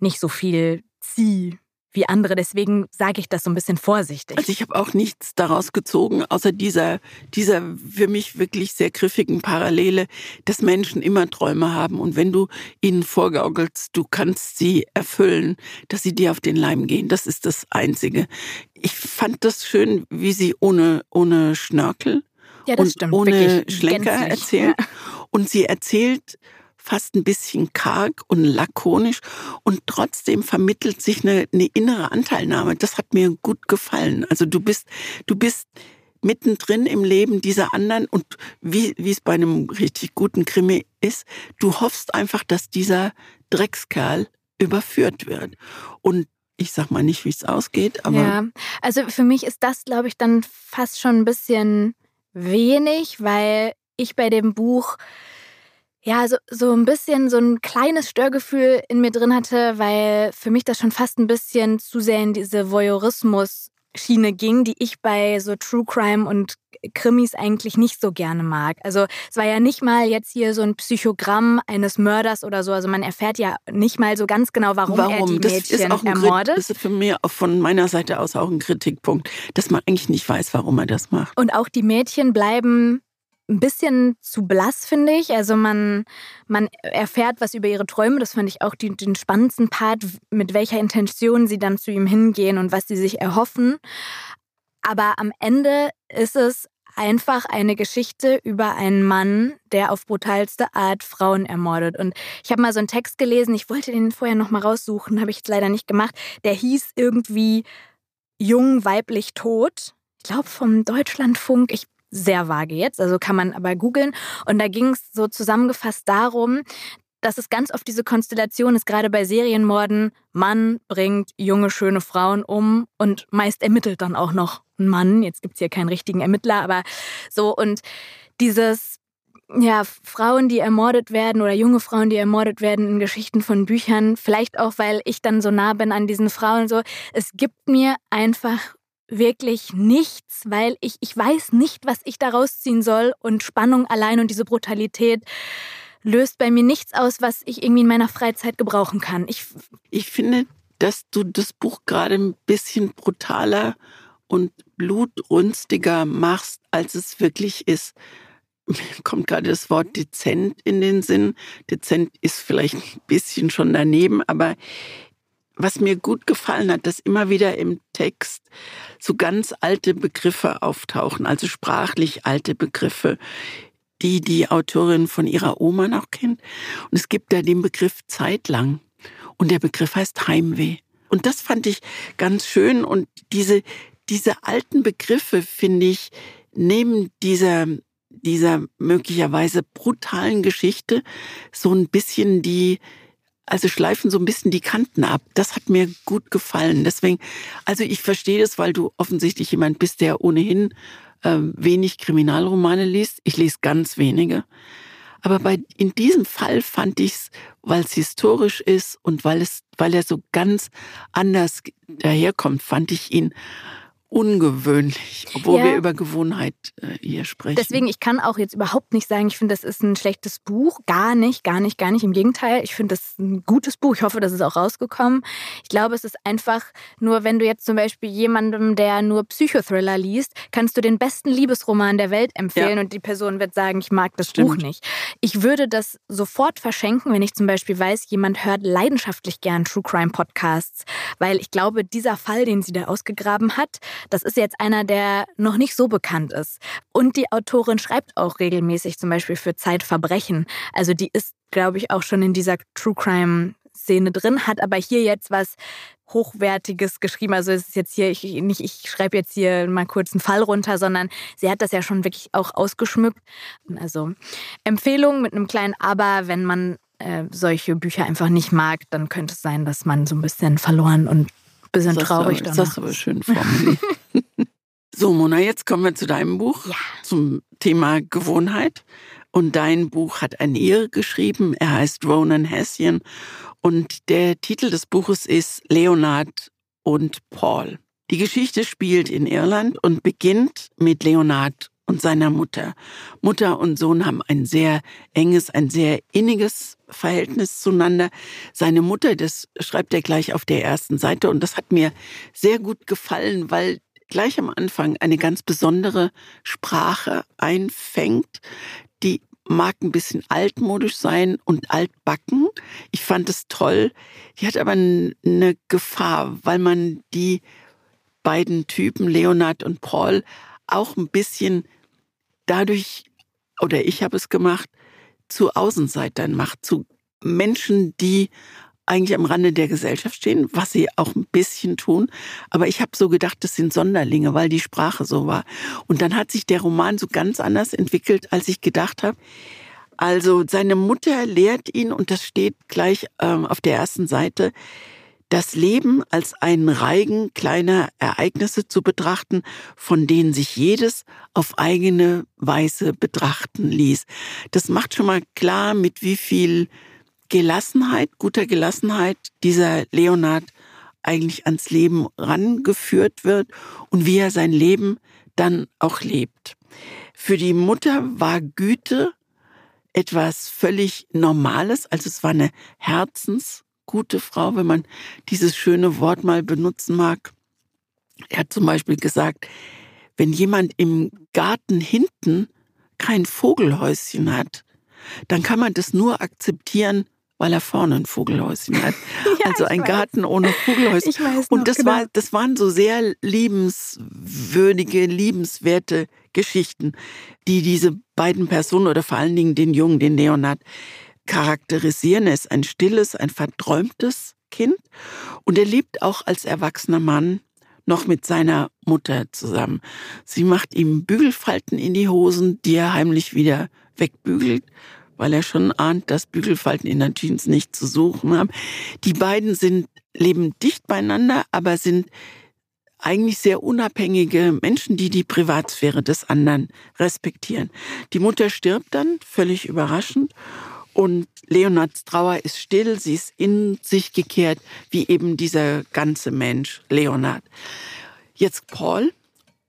nicht so viel ziehe wie andere. Deswegen sage ich das so ein bisschen vorsichtig. Also ich habe auch nichts daraus gezogen, außer dieser, dieser für mich wirklich sehr griffigen Parallele, dass Menschen immer Träume haben und wenn du ihnen vorgaukelst, du kannst sie erfüllen, dass sie dir auf den Leim gehen. Das ist das Einzige. Ich fand das schön, wie sie ohne, ohne Schnörkel ja, und stimmt, ohne Schlenker erzählt. Ja. Und sie erzählt fast ein bisschen karg und lakonisch und trotzdem vermittelt sich eine, eine innere Anteilnahme. Das hat mir gut gefallen. Also du bist, du bist mittendrin im Leben dieser anderen und wie, wie es bei einem richtig guten Krimi ist, du hoffst einfach, dass dieser Dreckskerl überführt wird. Und ich sag mal nicht, wie es ausgeht, aber. Ja, also für mich ist das, glaube ich, dann fast schon ein bisschen wenig, weil ich bei dem Buch ja, so, so ein bisschen so ein kleines Störgefühl in mir drin hatte, weil für mich das schon fast ein bisschen zu sehr in diese Voyeurismus-Schiene ging, die ich bei so True Crime und Krimis eigentlich nicht so gerne mag. Also es war ja nicht mal jetzt hier so ein Psychogramm eines Mörders oder so. Also man erfährt ja nicht mal so ganz genau, warum, warum? er die das Mädchen ermordet. Das ist für mich von meiner Seite aus auch ein Kritikpunkt, dass man eigentlich nicht weiß, warum er das macht. Und auch die Mädchen bleiben ein bisschen zu blass, finde ich. Also man, man erfährt was über ihre Träume. Das fand ich auch die, den spannendsten Part, mit welcher Intention sie dann zu ihm hingehen und was sie sich erhoffen. Aber am Ende ist es einfach eine Geschichte über einen Mann, der auf brutalste Art Frauen ermordet. Und ich habe mal so einen Text gelesen, ich wollte den vorher noch mal raussuchen, habe ich leider nicht gemacht. Der hieß irgendwie Jung, weiblich, tot. Ich glaube vom Deutschlandfunk. Ich sehr vage jetzt, also kann man aber googeln. Und da ging es so zusammengefasst darum, dass es ganz oft diese Konstellation ist, gerade bei Serienmorden, Mann bringt junge, schöne Frauen um und meist ermittelt dann auch noch ein Mann. Jetzt gibt es hier keinen richtigen Ermittler, aber so und dieses, ja, Frauen, die ermordet werden oder junge Frauen, die ermordet werden in Geschichten von Büchern, vielleicht auch, weil ich dann so nah bin an diesen Frauen, so, es gibt mir einfach wirklich nichts, weil ich, ich weiß nicht, was ich daraus ziehen soll. Und Spannung allein und diese Brutalität löst bei mir nichts aus, was ich irgendwie in meiner Freizeit gebrauchen kann. Ich, ich finde, dass du das Buch gerade ein bisschen brutaler und blutrünstiger machst, als es wirklich ist. Mir kommt gerade das Wort dezent in den Sinn. Dezent ist vielleicht ein bisschen schon daneben, aber was mir gut gefallen hat, dass immer wieder im Text so ganz alte Begriffe auftauchen, also sprachlich alte Begriffe, die die Autorin von ihrer Oma noch kennt. Und es gibt da den Begriff zeitlang. Und der Begriff heißt Heimweh. Und das fand ich ganz schön. Und diese, diese alten Begriffe, finde ich, neben dieser, dieser möglicherweise brutalen Geschichte so ein bisschen die, also schleifen so ein bisschen die Kanten ab. Das hat mir gut gefallen. Deswegen, also ich verstehe das, weil du offensichtlich jemand bist, der ohnehin äh, wenig Kriminalromane liest. Ich lese ganz wenige. Aber bei, in diesem Fall fand ich es, weil es historisch ist und weil es, weil er so ganz anders daherkommt, fand ich ihn ungewöhnlich, obwohl ja. wir über Gewohnheit äh, hier sprechen. Deswegen, ich kann auch jetzt überhaupt nicht sagen, ich finde, das ist ein schlechtes Buch. Gar nicht, gar nicht, gar nicht. Im Gegenteil, ich finde, das ist ein gutes Buch. Ich hoffe, das ist auch rausgekommen. Ich glaube, es ist einfach nur, wenn du jetzt zum Beispiel jemandem, der nur Psychothriller liest, kannst du den besten Liebesroman der Welt empfehlen ja. und die Person wird sagen, ich mag das Stimmt. Buch nicht. Ich würde das sofort verschenken, wenn ich zum Beispiel weiß, jemand hört leidenschaftlich gern True Crime Podcasts, weil ich glaube, dieser Fall, den sie da ausgegraben hat, das ist jetzt einer, der noch nicht so bekannt ist. Und die Autorin schreibt auch regelmäßig zum Beispiel für Zeitverbrechen. Also die ist, glaube ich, auch schon in dieser True Crime Szene drin, hat aber hier jetzt was Hochwertiges geschrieben. Also es ist jetzt hier, ich, nicht, ich schreibe jetzt hier mal kurz einen Fall runter, sondern sie hat das ja schon wirklich auch ausgeschmückt. Also Empfehlung mit einem kleinen Aber, wenn man äh, solche Bücher einfach nicht mag, dann könnte es sein, dass man so ein bisschen verloren und bisschen das traurig. Das du aber schön formuliert. so, Mona, jetzt kommen wir zu deinem Buch, ja. zum Thema Gewohnheit. Und dein Buch hat ein Ire geschrieben. Er heißt Ronan Hessian und der Titel des Buches ist Leonard und Paul. Die Geschichte spielt in Irland und beginnt mit Leonard und seiner Mutter. Mutter und Sohn haben ein sehr enges, ein sehr inniges Verhältnis zueinander. Seine Mutter, das schreibt er gleich auf der ersten Seite und das hat mir sehr gut gefallen, weil gleich am Anfang eine ganz besondere Sprache einfängt, die mag ein bisschen altmodisch sein und altbacken. Ich fand es toll. Die hat aber eine Gefahr, weil man die beiden Typen, Leonard und Paul, auch ein bisschen dadurch, oder ich habe es gemacht, zu Außenseitern macht, zu Menschen, die eigentlich am Rande der Gesellschaft stehen, was sie auch ein bisschen tun. Aber ich habe so gedacht, das sind Sonderlinge, weil die Sprache so war. Und dann hat sich der Roman so ganz anders entwickelt, als ich gedacht habe. Also seine Mutter lehrt ihn, und das steht gleich ähm, auf der ersten Seite, das Leben als einen Reigen kleiner Ereignisse zu betrachten, von denen sich jedes auf eigene Weise betrachten ließ. Das macht schon mal klar, mit wie viel Gelassenheit, guter Gelassenheit dieser Leonard eigentlich ans Leben rangeführt wird und wie er sein Leben dann auch lebt. Für die Mutter war Güte etwas völlig Normales, also es war eine herzensgute Frau, wenn man dieses schöne Wort mal benutzen mag. Er hat zum Beispiel gesagt, wenn jemand im Garten hinten kein Vogelhäuschen hat, dann kann man das nur akzeptieren, weil er vorne ein Vogelhäuschen hat. ja, also ein Garten ohne Vogelhäuschen. Ich weiß noch, Und das genau. war, das waren so sehr liebenswürdige, liebenswerte Geschichten, die diese beiden Personen oder vor allen Dingen den Jungen, den Leonard, charakterisieren. Er ist ein stilles, ein verträumtes Kind und er lebt auch als erwachsener Mann noch mit seiner Mutter zusammen. Sie macht ihm Bügelfalten in die Hosen, die er heimlich wieder wegbügelt weil er schon ahnt, dass Bügelfalten in der Jeans nicht zu suchen haben. Die beiden sind, leben dicht beieinander, aber sind eigentlich sehr unabhängige Menschen, die die Privatsphäre des anderen respektieren. Die Mutter stirbt dann, völlig überraschend, und Leonards Trauer ist still, sie ist in sich gekehrt, wie eben dieser ganze Mensch, Leonard. Jetzt Paul.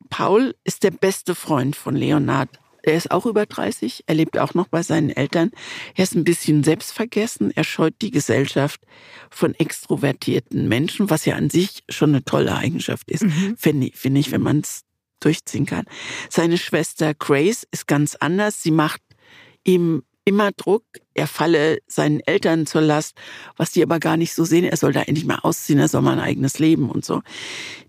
Paul ist der beste Freund von Leonard. Er ist auch über 30, er lebt auch noch bei seinen Eltern. Er ist ein bisschen selbstvergessen, er scheut die Gesellschaft von extrovertierten Menschen, was ja an sich schon eine tolle Eigenschaft ist, mhm. finde ich, find ich, wenn man es durchziehen kann. Seine Schwester Grace ist ganz anders. Sie macht ihm immer Druck, er falle seinen Eltern zur Last, was die aber gar nicht so sehen. Er soll da endlich mal ausziehen, er soll mal ein eigenes Leben und so.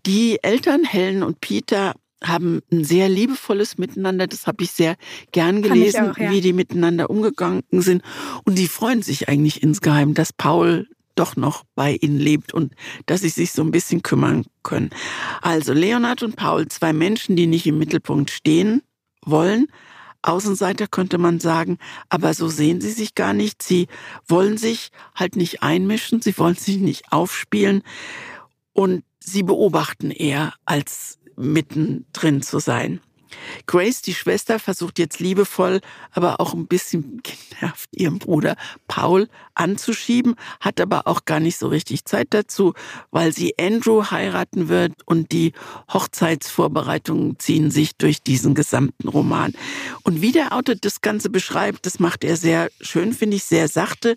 Die Eltern, Helen und Peter, haben ein sehr liebevolles Miteinander. Das habe ich sehr gern gelesen, auch, ja. wie die miteinander umgegangen sind. Und die freuen sich eigentlich insgeheim, dass Paul doch noch bei ihnen lebt und dass sie sich so ein bisschen kümmern können. Also Leonard und Paul, zwei Menschen, die nicht im Mittelpunkt stehen wollen. Außenseiter könnte man sagen, aber so sehen sie sich gar nicht. Sie wollen sich halt nicht einmischen, sie wollen sich nicht aufspielen und sie beobachten eher als mittendrin zu sein. Grace, die Schwester, versucht jetzt liebevoll, aber auch ein bisschen genervt, ihren Bruder Paul anzuschieben, hat aber auch gar nicht so richtig Zeit dazu, weil sie Andrew heiraten wird und die Hochzeitsvorbereitungen ziehen sich durch diesen gesamten Roman. Und wie der Autor das Ganze beschreibt, das macht er sehr schön, finde ich, sehr sachte.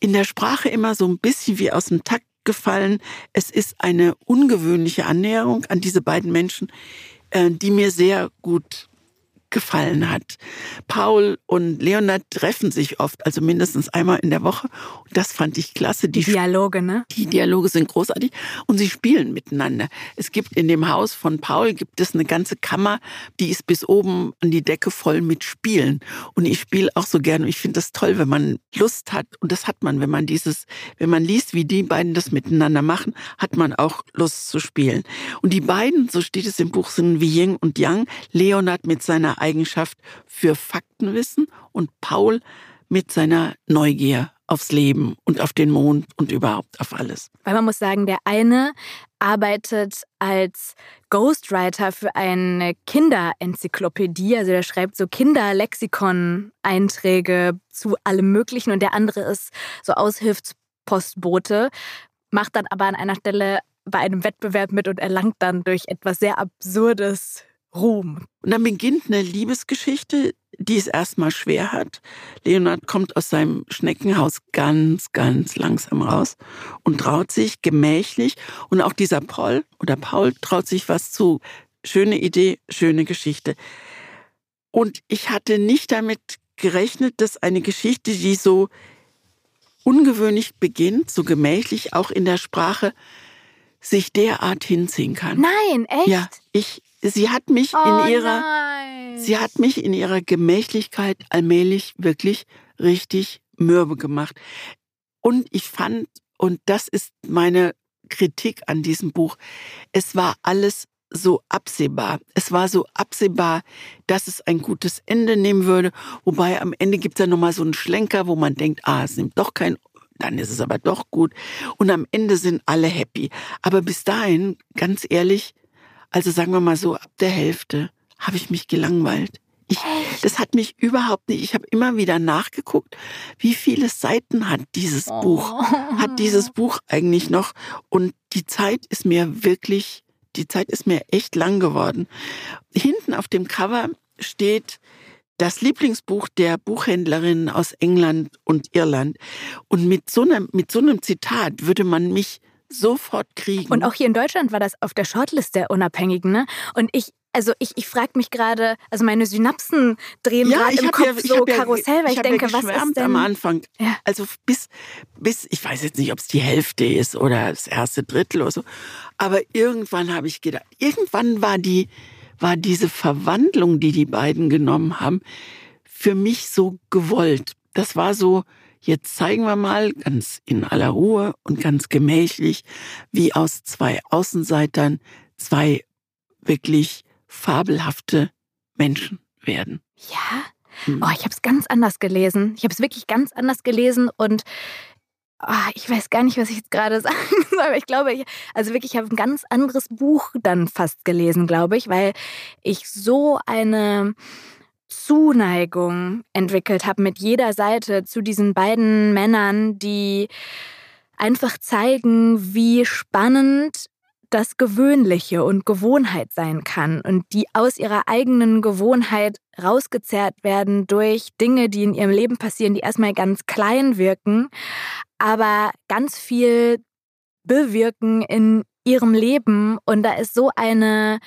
In der Sprache immer so ein bisschen wie aus dem Takt gefallen. Es ist eine ungewöhnliche Annäherung an diese beiden Menschen, die mir sehr gut gefallen hat. Paul und Leonard treffen sich oft, also mindestens einmal in der Woche. Und das fand ich klasse. Die Dialoge, ne? Die Dialoge sind großartig und sie spielen miteinander. Es gibt in dem Haus von Paul gibt es eine ganze Kammer, die ist bis oben an die Decke voll mit Spielen. Und ich spiele auch so gerne. Ich finde das toll, wenn man Lust hat. Und das hat man, wenn man dieses, wenn man liest, wie die beiden das miteinander machen, hat man auch Lust zu spielen. Und die beiden, so steht es im Buch, sind wie Yin und Yang. Leonard mit seiner Eigenschaft für Faktenwissen und Paul mit seiner Neugier aufs Leben und auf den Mond und überhaupt auf alles. Weil man muss sagen, der eine arbeitet als Ghostwriter für eine Kinderenzyklopädie, also der schreibt so Kinderlexikon-Einträge zu allem Möglichen und der andere ist so Aushilfspostbote, macht dann aber an einer Stelle bei einem Wettbewerb mit und erlangt dann durch etwas sehr Absurdes Ruhm. Und dann beginnt eine Liebesgeschichte, die es erstmal schwer hat. Leonard kommt aus seinem Schneckenhaus ganz, ganz langsam raus und traut sich gemächlich. Und auch dieser Paul oder Paul traut sich was zu. Schöne Idee, schöne Geschichte. Und ich hatte nicht damit gerechnet, dass eine Geschichte, die so ungewöhnlich beginnt, so gemächlich auch in der Sprache, sich derart hinziehen kann. Nein, echt? Ja, ich sie hat mich oh in ihrer, nein. sie hat mich in ihrer Gemächlichkeit allmählich wirklich richtig mürbe gemacht. Und ich fand, und das ist meine Kritik an diesem Buch, es war alles so absehbar. Es war so absehbar, dass es ein gutes Ende nehmen würde. Wobei am Ende gibt es ja nochmal so einen Schlenker, wo man denkt, ah, es nimmt doch kein, dann ist es aber doch gut. Und am Ende sind alle happy. Aber bis dahin, ganz ehrlich, also sagen wir mal so, ab der Hälfte habe ich mich gelangweilt. Ich, das hat mich überhaupt nicht. Ich habe immer wieder nachgeguckt, wie viele Seiten hat dieses oh. Buch, hat dieses Buch eigentlich noch. Und die Zeit ist mir wirklich, die Zeit ist mir echt lang geworden. Hinten auf dem Cover steht das Lieblingsbuch der Buchhändlerin aus England und Irland. Und mit so einem, mit so einem Zitat würde man mich sofort kriegen. Und auch hier in Deutschland war das auf der Shortlist der Unabhängigen. Ne? Und ich, also ich, ich frage mich gerade, also meine Synapsen drehen ja, gerade im Kopf ja, so Karussell, ja, weil ich, ich denke, was ist denn? am Anfang. Ja. Also bis, bis, ich weiß jetzt nicht, ob es die Hälfte ist oder das erste Drittel oder so, aber irgendwann habe ich gedacht, irgendwann war die, war diese Verwandlung, die die beiden genommen haben, für mich so gewollt. Das war so, Jetzt zeigen wir mal ganz in aller Ruhe und ganz gemächlich, wie aus zwei Außenseitern zwei wirklich fabelhafte Menschen werden. Ja? Hm. Oh, ich habe es ganz anders gelesen. Ich habe es wirklich ganz anders gelesen und oh, ich weiß gar nicht, was ich jetzt gerade sagen soll. Aber ich glaube, ich, also wirklich, ich habe ein ganz anderes Buch dann fast gelesen, glaube ich, weil ich so eine Zuneigung entwickelt habe mit jeder Seite zu diesen beiden Männern, die einfach zeigen, wie spannend das Gewöhnliche und Gewohnheit sein kann und die aus ihrer eigenen Gewohnheit rausgezerrt werden durch Dinge, die in ihrem Leben passieren, die erstmal ganz klein wirken, aber ganz viel bewirken in ihrem Leben. Und da ist so eine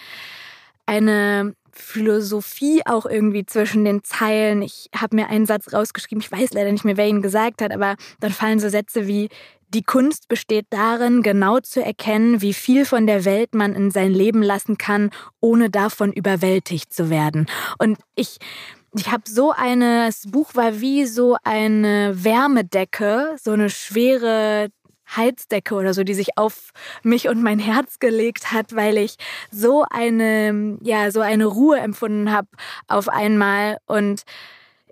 eine Philosophie auch irgendwie zwischen den Zeilen. Ich habe mir einen Satz rausgeschrieben, ich weiß leider nicht mehr, wer ihn gesagt hat, aber dann fallen so Sätze wie, die Kunst besteht darin, genau zu erkennen, wie viel von der Welt man in sein Leben lassen kann, ohne davon überwältigt zu werden. Und ich, ich habe so eine, das Buch war wie so eine Wärmedecke, so eine schwere Heizdecke oder so, die sich auf mich und mein Herz gelegt hat, weil ich so eine, ja, so eine Ruhe empfunden habe auf einmal und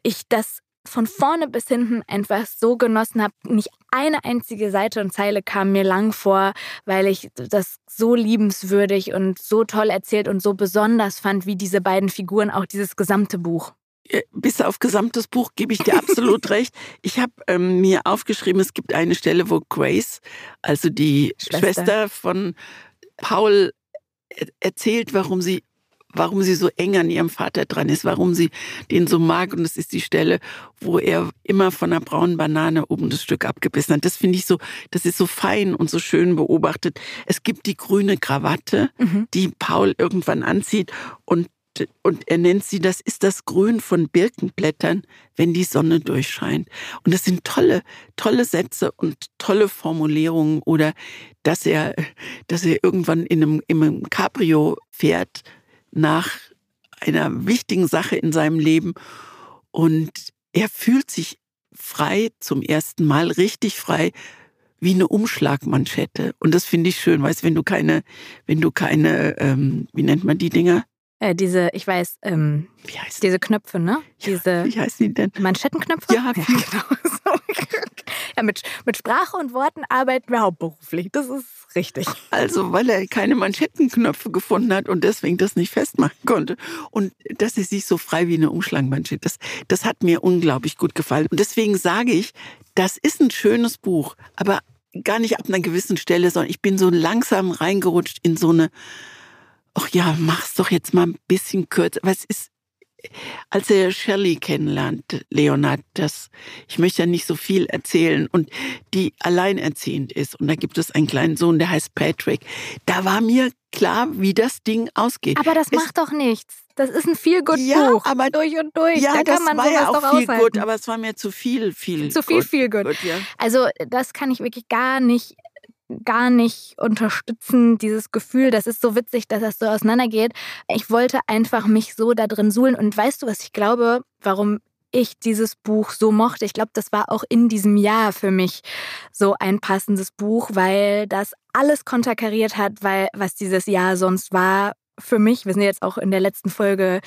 ich das von vorne bis hinten einfach so genossen habe. Nicht eine einzige Seite und Zeile kam mir lang vor, weil ich das so liebenswürdig und so toll erzählt und so besonders fand, wie diese beiden Figuren auch dieses gesamte Buch. Äh, bis auf gesamtes Buch gebe ich dir absolut recht. Ich habe ähm, mir aufgeschrieben, es gibt eine Stelle, wo Grace, also die Schwester, Schwester von Paul, erzählt, warum sie warum sie so eng an ihrem Vater dran ist, warum sie den so mag. Und das ist die Stelle, wo er immer von einer braunen Banane oben das Stück abgebissen hat. Das finde ich so, das ist so fein und so schön beobachtet. Es gibt die grüne Krawatte, mhm. die Paul irgendwann anzieht und und er nennt sie, das ist das Grün von Birkenblättern, wenn die Sonne durchscheint. Und das sind tolle, tolle Sätze und tolle Formulierungen. Oder dass er, dass er irgendwann in einem, in einem Cabrio fährt nach einer wichtigen Sache in seinem Leben und er fühlt sich frei zum ersten Mal, richtig frei, wie eine Umschlagmanschette. Und das finde ich schön, weißt wenn du keine, wenn du keine, ähm, wie nennt man die Dinger? Äh, diese, ich weiß, ähm, Wie heißt diese Knöpfe, ne? Diese Wie heißt die denn? Manschettenknöpfe? Ja, ja genau. ja, mit, mit Sprache und Worten arbeiten wir hauptberuflich. Das ist richtig. Also, weil er keine Manschettenknöpfe gefunden hat und deswegen das nicht festmachen konnte. Und dass er sich so frei wie eine Umschlagmanschette, das, das hat mir unglaublich gut gefallen. Und deswegen sage ich, das ist ein schönes Buch, aber gar nicht ab einer gewissen Stelle, sondern ich bin so langsam reingerutscht in so eine, ach ja, mach's doch jetzt mal ein bisschen kürzer. Was ist, als er Shelley kennenlernt, Leonard, das, ich möchte ja nicht so viel erzählen, und die alleinerziehend ist, und da gibt es einen kleinen Sohn, der heißt Patrick, da war mir klar, wie das Ding ausgeht. Aber das Es- macht doch nichts. Das ist ein viel gut Ja, Buch. aber- durch und durch. ja, da das kann man war ja auch doch viel gut, aber es war mir zu viel, viel Zu viel gut. viel gut ja. Also das kann ich wirklich gar nicht, gar nicht unterstützen, dieses Gefühl. Das ist so witzig, dass das so auseinandergeht. Ich wollte einfach mich so da drin suhlen. Und weißt du, was ich glaube, warum ich dieses Buch so mochte? Ich glaube, das war auch in diesem Jahr für mich so ein passendes Buch, weil das alles konterkariert hat, weil was dieses Jahr sonst war. Für mich, wir sind jetzt auch in der letzten Folge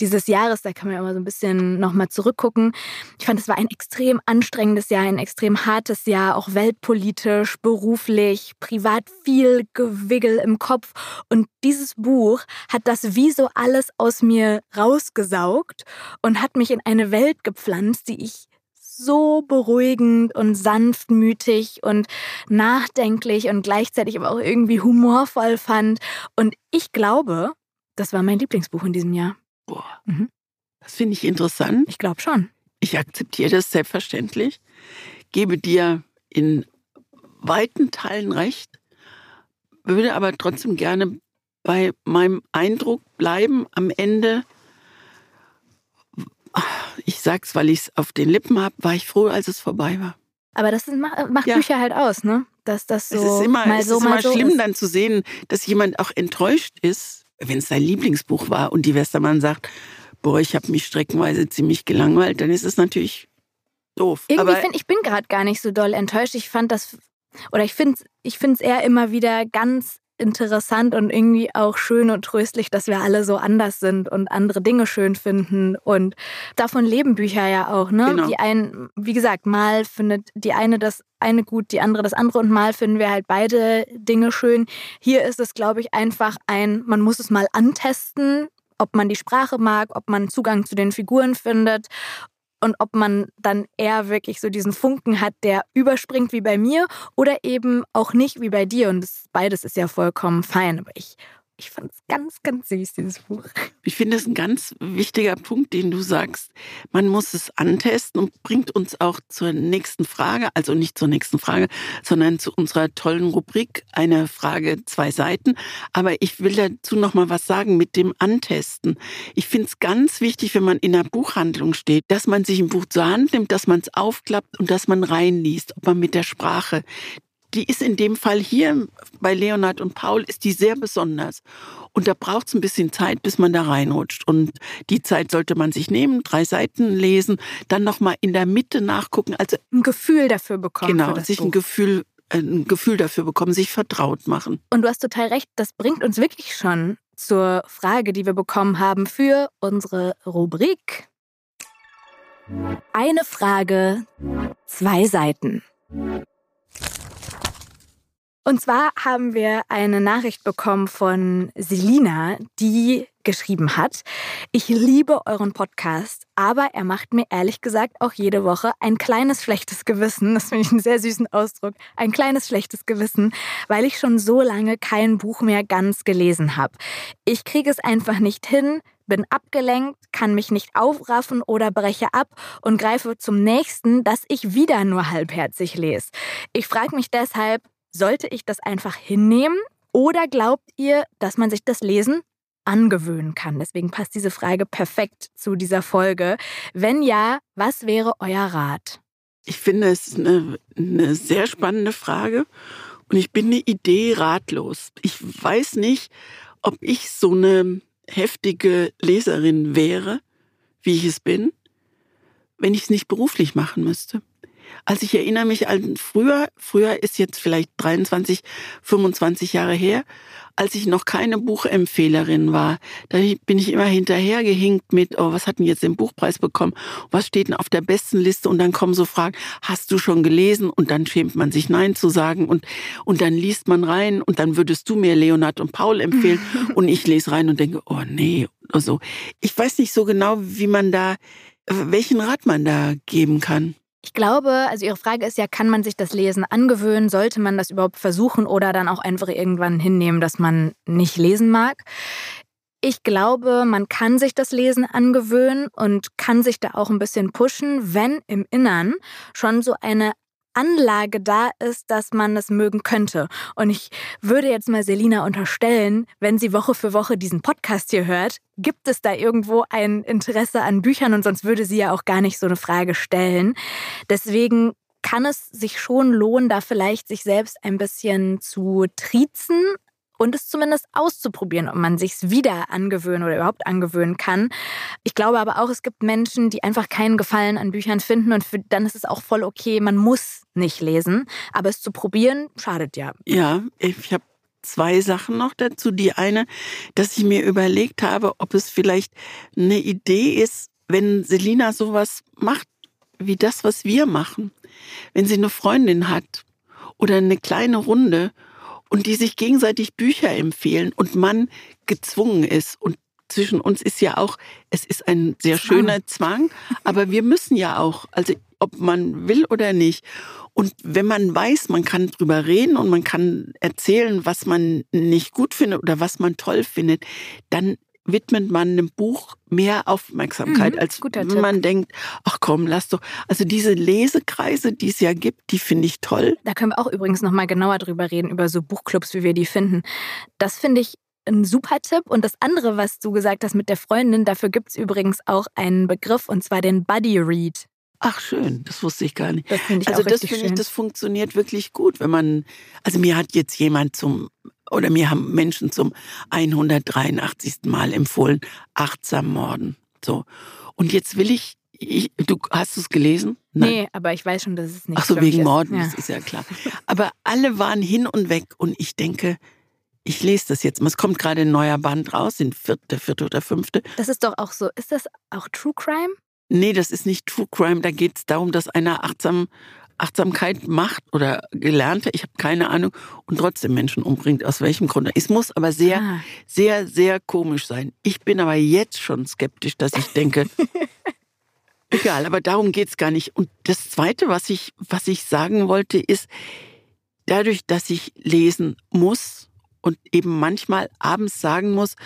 dieses Jahres, da kann man ja immer so ein bisschen nochmal zurückgucken. Ich fand, es war ein extrem anstrengendes Jahr, ein extrem hartes Jahr, auch weltpolitisch, beruflich, privat viel Gewiggel im Kopf. Und dieses Buch hat das wie so alles aus mir rausgesaugt und hat mich in eine Welt gepflanzt, die ich so beruhigend und sanftmütig und nachdenklich und gleichzeitig aber auch irgendwie humorvoll fand. Und ich glaube, das war mein Lieblingsbuch in diesem Jahr. Boah, Mhm. das finde ich interessant. Ich glaube schon. Ich akzeptiere das selbstverständlich, gebe dir in weiten Teilen recht, würde aber trotzdem gerne bei meinem Eindruck bleiben am Ende. Ich sag's, weil ich es auf den Lippen habe, war ich froh, als es vorbei war. Aber das ist, macht, Ja. Bücher halt aus, ne? Dass das so es ist immer, mal es so, ist immer so schlimm, ist. dann zu sehen, dass jemand auch enttäuscht ist, wenn es sein Lieblingsbuch war und die Westermann sagt, boah, ich habe mich streckenweise ziemlich gelangweilt, dann ist es natürlich doof. Irgendwie finde ich bin gerade gar nicht so doll enttäuscht. Ich fand das oder ich finde ich finde es eher immer wieder ganz interessant und irgendwie auch schön und tröstlich, dass wir alle so anders sind und andere Dinge schön finden und davon leben Bücher ja auch, ne? Genau. Die einen, wie gesagt, mal findet die eine das eine gut, die andere das andere und mal finden wir halt beide Dinge schön. Hier ist es, glaube ich, einfach ein, man muss es mal antesten, ob man die Sprache mag, ob man Zugang zu den Figuren findet und ob man dann eher wirklich so diesen Funken hat, der überspringt wie bei mir oder eben auch nicht wie bei dir. Und das, beides ist ja vollkommen fein. Aber ich, ich fand es ganz, ganz süß, dieses Buch. Ich finde es ein ganz wichtiger Punkt, den du sagst. Man muss es antesten und bringt uns auch zur nächsten Frage, also nicht zur nächsten Frage, sondern zu unserer tollen Rubrik eine Frage, zwei Seiten. Aber ich will dazu noch mal was sagen mit dem Antesten. Ich finde es ganz wichtig, wenn man in einer Buchhandlung steht, dass man sich ein Buch zur Hand nimmt, dass man es aufklappt und dass man reinliest, ob man mit der Sprache die ist in dem Fall hier bei Leonard und Paul, ist die sehr besonders. Und da braucht es ein bisschen Zeit, bis man da reinrutscht. Und die Zeit sollte man sich nehmen, drei Seiten lesen, dann nochmal in der Mitte nachgucken. Also Ein Gefühl dafür bekommen. genau, sich ein Buch. Gefühl, äh, ein Gefühl dafür bekommen, sich vertraut machen. Und du hast total recht, das bringt uns wirklich schon zur Frage, die wir bekommen haben für unsere Rubrik. Eine Frage, zwei Seiten. Und zwar haben wir eine Nachricht bekommen von Selina, die geschrieben hat, ich liebe euren Podcast, aber er macht mir ehrlich gesagt auch jede Woche ein kleines schlechtes Gewissen. Das finde ich einen sehr süßen Ausdruck. Ein kleines schlechtes Gewissen, weil ich schon so lange kein Buch mehr ganz gelesen habe. Ich kriege es einfach nicht hin, bin abgelenkt, kann mich nicht aufraffen oder breche ab und greife zum nächsten, das ich wieder nur halbherzig lese. Ich frage mich deshalb, sollte ich das einfach hinnehmen oder glaubt ihr, dass man sich das Lesen angewöhnen kann. Deswegen passt diese Frage perfekt zu dieser Folge. Wenn ja, was wäre euer Rat? Ich finde es eine, eine sehr spannende Frage und ich bin eine Idee ratlos. Ich weiß nicht, ob ich so eine heftige Leserin wäre, wie ich es bin, wenn ich es nicht beruflich machen müsste. Also ich erinnere mich an früher, früher ist jetzt vielleicht 23, 25 Jahre her, als ich noch keine Buchempfehlerin war, da bin ich immer hinterhergehinkt mit, oh, was hat denn jetzt den Buchpreis bekommen? Was steht denn auf der besten Liste? Und dann kommen so Fragen, hast du schon gelesen? Und dann schämt man sich Nein zu sagen und, und dann liest man rein und dann würdest du mir Leonard und Paul empfehlen und ich lese rein und denke, oh nee, also ich weiß nicht so genau, wie man da, welchen Rat man da geben kann. Ich glaube, also Ihre Frage ist ja, kann man sich das Lesen angewöhnen? Sollte man das überhaupt versuchen oder dann auch einfach irgendwann hinnehmen, dass man nicht lesen mag? Ich glaube, man kann sich das Lesen angewöhnen und kann sich da auch ein bisschen pushen, wenn im Innern schon so eine Anlage da ist, dass man es mögen könnte. Und ich würde jetzt mal Selina unterstellen, wenn sie Woche für Woche diesen Podcast hier hört, gibt es da irgendwo ein Interesse an Büchern und sonst würde sie ja auch gar nicht so eine Frage stellen. Deswegen kann es sich schon lohnen, da vielleicht sich selbst ein bisschen zu triezen, und es zumindest auszuprobieren, ob man sich es wieder angewöhnen oder überhaupt angewöhnen kann. Ich glaube aber auch, es gibt Menschen, die einfach keinen Gefallen an Büchern finden und für, dann ist es auch voll okay, man muss nicht lesen, aber es zu probieren schadet ja. Ja, ich habe zwei Sachen noch dazu. Die eine, dass ich mir überlegt habe, ob es vielleicht eine Idee ist, wenn Selina sowas macht, wie das, was wir machen. Wenn sie eine Freundin hat oder eine kleine Runde und die sich gegenseitig Bücher empfehlen und man gezwungen ist. Und zwischen uns ist ja auch, es ist ein sehr Zwang. schöner Zwang, aber wir müssen ja auch, also ob man will oder nicht. Und wenn man weiß, man kann drüber reden und man kann erzählen, was man nicht gut findet oder was man toll findet, dann widmet man einem Buch mehr Aufmerksamkeit, mhm, als wenn man denkt, ach komm, lass doch. Also diese Lesekreise, die es ja gibt, die finde ich toll. Da können wir auch übrigens nochmal genauer drüber reden, über so Buchclubs, wie wir die finden. Das finde ich ein super Tipp. Und das andere, was du gesagt hast mit der Freundin, dafür gibt es übrigens auch einen Begriff, und zwar den Buddy Read. Ach schön, das wusste ich gar nicht. Das ich also das finde ich, das funktioniert wirklich gut, wenn man, also mir hat jetzt jemand zum oder mir haben Menschen zum 183. Mal empfohlen, achtsam morden. So. Und jetzt will ich, ich du hast es gelesen? Nein. Nee, aber ich weiß schon, dass es nicht Ach so, wegen Morden, ja. das ist ja klar. Aber alle waren hin und weg und ich denke, ich lese das jetzt. Es kommt gerade ein neuer Band raus, den vierte, vierte oder fünfte. Das ist doch auch so. Ist das auch True Crime? Nee, das ist nicht True Crime. Da geht es darum, dass einer achtsam Achtsamkeit macht oder gelernte, ich habe keine Ahnung, und trotzdem Menschen umbringt. Aus welchem Grund? Es muss aber sehr, ah. sehr, sehr komisch sein. Ich bin aber jetzt schon skeptisch, dass ich denke, egal, aber darum geht's gar nicht. Und das Zweite, was ich, was ich sagen wollte, ist, dadurch, dass ich lesen muss und eben manchmal abends sagen muss,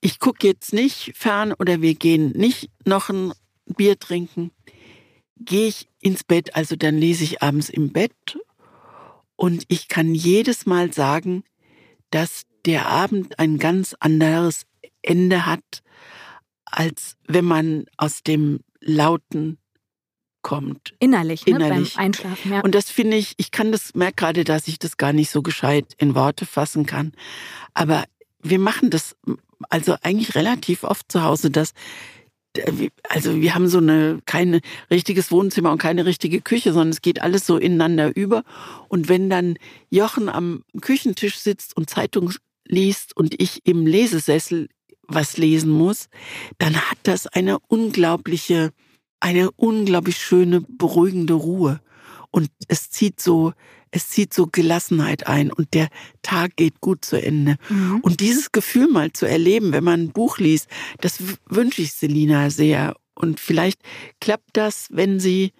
ich gucke jetzt nicht fern oder wir gehen nicht noch ein Bier trinken, gehe ich ins Bett, also dann lese ich abends im Bett und ich kann jedes Mal sagen, dass der Abend ein ganz anderes Ende hat, als wenn man aus dem Lauten kommt. Innerlich, Innerlich. Ne, beim Einschlafen, ja. Und das finde ich, ich kann das, merke gerade, dass ich das gar nicht so gescheit in Worte fassen kann. Aber wir machen das also eigentlich relativ oft zu Hause, dass also wir haben so eine kein richtiges Wohnzimmer und keine richtige Küche, sondern es geht alles so ineinander über. Und wenn dann Jochen am Küchentisch sitzt und Zeitung liest und ich im Lesesessel was lesen muss, dann hat das eine unglaubliche, eine unglaublich schöne, beruhigende Ruhe. Und es zieht so, es zieht so Gelassenheit ein und der Tag geht gut zu Ende. Mhm. Und dieses Gefühl mal zu erleben, wenn man ein Buch liest, das wünsche ich Selina sehr. Und vielleicht klappt das, wenn sie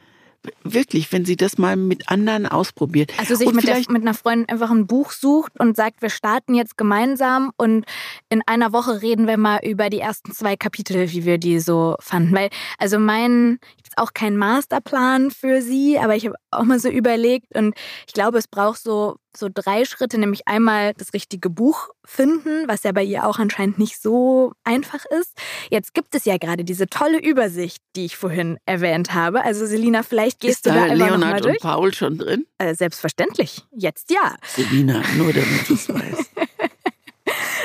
wirklich, wenn sie das mal mit anderen ausprobiert. Also sich mit, der, mit, einer Freundin einfach ein Buch sucht und sagt, wir starten jetzt gemeinsam und in einer Woche reden wir mal über die ersten zwei Kapitel, wie wir die so fanden. Weil, also mein, jetzt auch kein Masterplan für sie, aber ich habe auch mal so überlegt und ich glaube, es braucht so so drei Schritte, nämlich einmal das richtige Buch finden, was ja bei ihr auch anscheinend nicht so einfach ist. Jetzt gibt es ja gerade diese tolle Übersicht, die ich vorhin erwähnt habe. Also Selina, vielleicht gehst ist du da, da Leonard noch mal durch. und Paul schon drin? Äh, selbstverständlich. Jetzt ja. Selina, nur damit du es weißt.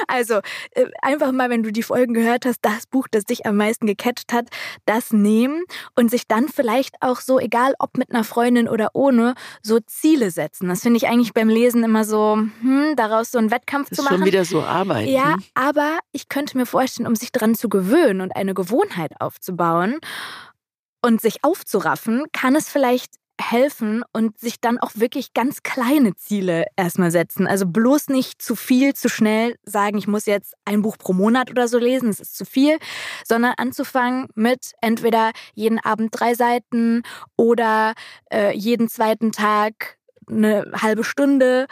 Also äh, einfach mal, wenn du die Folgen gehört hast, das Buch, das dich am meisten gecatcht hat, das nehmen und sich dann vielleicht auch so, egal ob mit einer Freundin oder ohne, so Ziele setzen. Das finde ich eigentlich beim Lesen immer so, hm, daraus so einen Wettkampf Das zu ist machen. schon wieder so Arbeit. Ja, ne? aber ich könnte mir vorstellen, um sich dran zu gewöhnen und eine Gewohnheit aufzubauen und sich aufzuraffen, kann es vielleicht helfen und sich dann auch wirklich ganz kleine Ziele erstmal setzen. Also bloß nicht zu viel, zu schnell sagen, ich muss jetzt ein Buch pro Monat oder so lesen, das ist zu viel, sondern anzufangen mit entweder jeden Abend drei Seiten oder äh, jeden zweiten Tag eine halbe Stunde.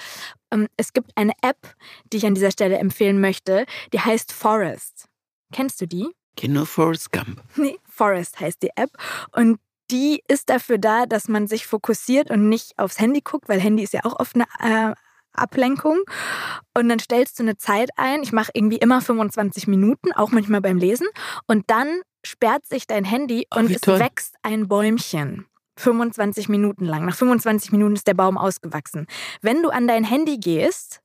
Ähm, es gibt eine App, die ich an dieser Stelle empfehlen möchte, die heißt Forest. Kennst du die? Kenn nur Forrest Gump. Nee, Forest heißt die App. Und die ist dafür da, dass man sich fokussiert und nicht aufs Handy guckt, weil Handy ist ja auch oft eine äh, Ablenkung. Und dann stellst du eine Zeit ein. Ich mache irgendwie immer 25 Minuten, auch manchmal beim Lesen. Und dann sperrt sich dein Handy Oh, und wie es toll. wächst ein Bäumchen. 25 Minuten lang. Nach 25 Minuten ist der Baum ausgewachsen. Wenn du an dein Handy gehst,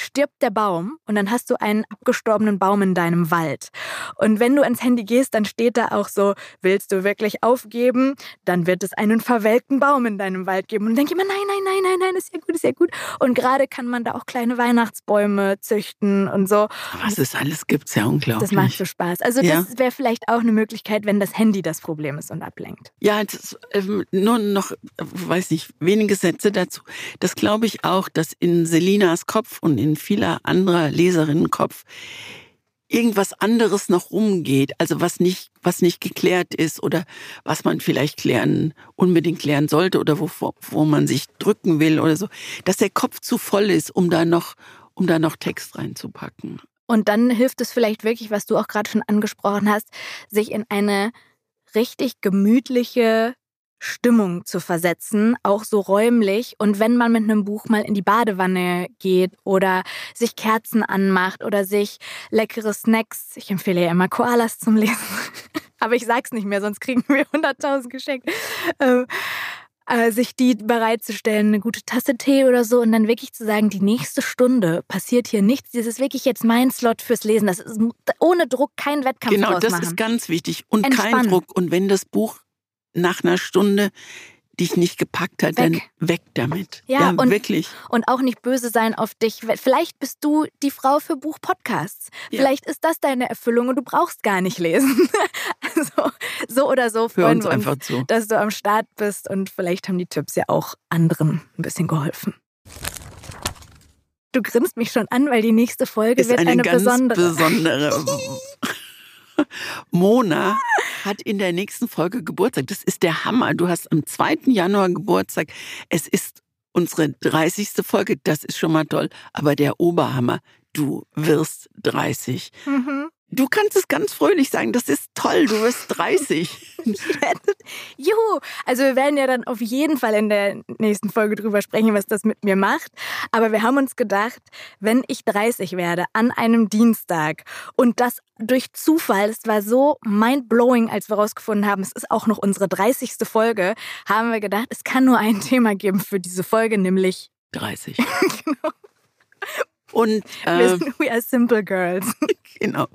stirbt der Baum und dann hast du einen abgestorbenen Baum in deinem Wald. Und wenn du ans Handy gehst, dann steht da auch so, willst du wirklich aufgeben? Dann wird es einen verwelkten Baum in deinem Wald geben. Und dann denke ich immer, nein, nein, nein, nein, nein, ist ja gut, ist ja gut. Und gerade kann man da auch kleine Weihnachtsbäume züchten und so. Was es alles gibt, ist ja unglaublich. Das macht so Spaß. Also Ja. das wäre vielleicht auch eine Möglichkeit, wenn das Handy das Problem ist und ablenkt. Ja, das, ähm, nur noch, weiß nicht, wenige Sätze dazu. Das glaube ich auch, dass in Selinas Kopf und in vieler anderer Leserinnen Kopf irgendwas anderes noch rumgeht, also was nicht, was nicht geklärt ist oder was man vielleicht klären, unbedingt klären sollte oder wo, wo man sich drücken will oder so, dass der Kopf zu voll ist, um da noch, um da noch Text reinzupacken. Und dann hilft es vielleicht wirklich, was du auch gerade schon angesprochen hast, sich in eine richtig gemütliche Stimmung zu versetzen, auch so räumlich. Und wenn man mit einem Buch mal in die Badewanne geht oder sich Kerzen anmacht oder sich leckere Snacks, ich empfehle ja immer Koalas zum Lesen, aber ich sag's nicht mehr, sonst kriegen wir 100.000 geschenkt. Ähm, äh, sich die bereitzustellen, eine gute Tasse Tee oder so und dann wirklich zu sagen, die nächste Stunde passiert hier nichts. Das ist wirklich jetzt mein Slot fürs Lesen. Das ist ohne Druck kein Wettkampf Genau, das machen. ist ganz wichtig und kein Entspannen. Druck. Und wenn das Buch nach einer Stunde dich nicht gepackt hat, dann Weg. weg damit. Ja, und- wirklich. und auch nicht böse sein auf dich. Vielleicht bist du die Frau für Buchpodcasts. Ja. Vielleicht ist das deine Erfüllung und du brauchst gar nicht lesen. Also so oder so freuen uns wir uns, einfach zu. dass du am Start bist und vielleicht haben die Tipps ja auch anderen ein bisschen geholfen. Du grinst mich schon an, weil die nächste Folge Ist wird eine, eine, ganz besondere. besondere. Mona hat in der nächsten Folge Geburtstag. Das ist der Hammer. Du hast am 2. Januar Geburtstag. Es ist unsere 30. Folge. Das ist schon mal toll. Aber der Oberhammer, du wirst 30. Mhm. Du kannst es ganz fröhlich sagen. Das ist toll. Du wirst 30. Juhu! Also wir werden ja dann auf jeden Fall in der nächsten Folge drüber sprechen, was das mit mir macht. Aber wir haben uns gedacht, wenn ich 30 werde an einem Dienstag und das durch Zufall, es war so mind-blowing, als wir rausgefunden haben, es ist auch noch unsere 30. Folge, haben wir gedacht, es kann nur ein Thema geben für diese Folge, nämlich 30. Und wir äh, sind We Are Simple Girls. genau.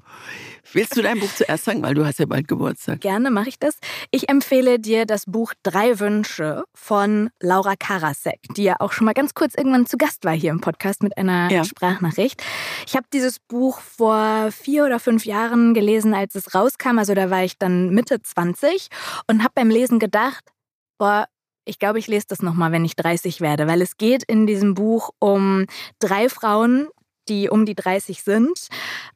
Willst du dein Buch zuerst sagen, weil du hast ja bald Geburtstag? Gerne mache ich das. Ich empfehle dir das Buch Drei Wünsche von Laura Karasek, die ja auch schon mal ganz kurz irgendwann zu Gast war hier im Podcast mit einer Ja. Sprachnachricht. Ich habe dieses Buch vor vier oder fünf Jahren gelesen, als es rauskam. Also da war ich dann Mitte 20 und habe beim Lesen gedacht, boah, ich glaube, ich lese das nochmal, wenn ich 30 werde, weil es geht in diesem Buch um drei Frauen, die um die 30 sind,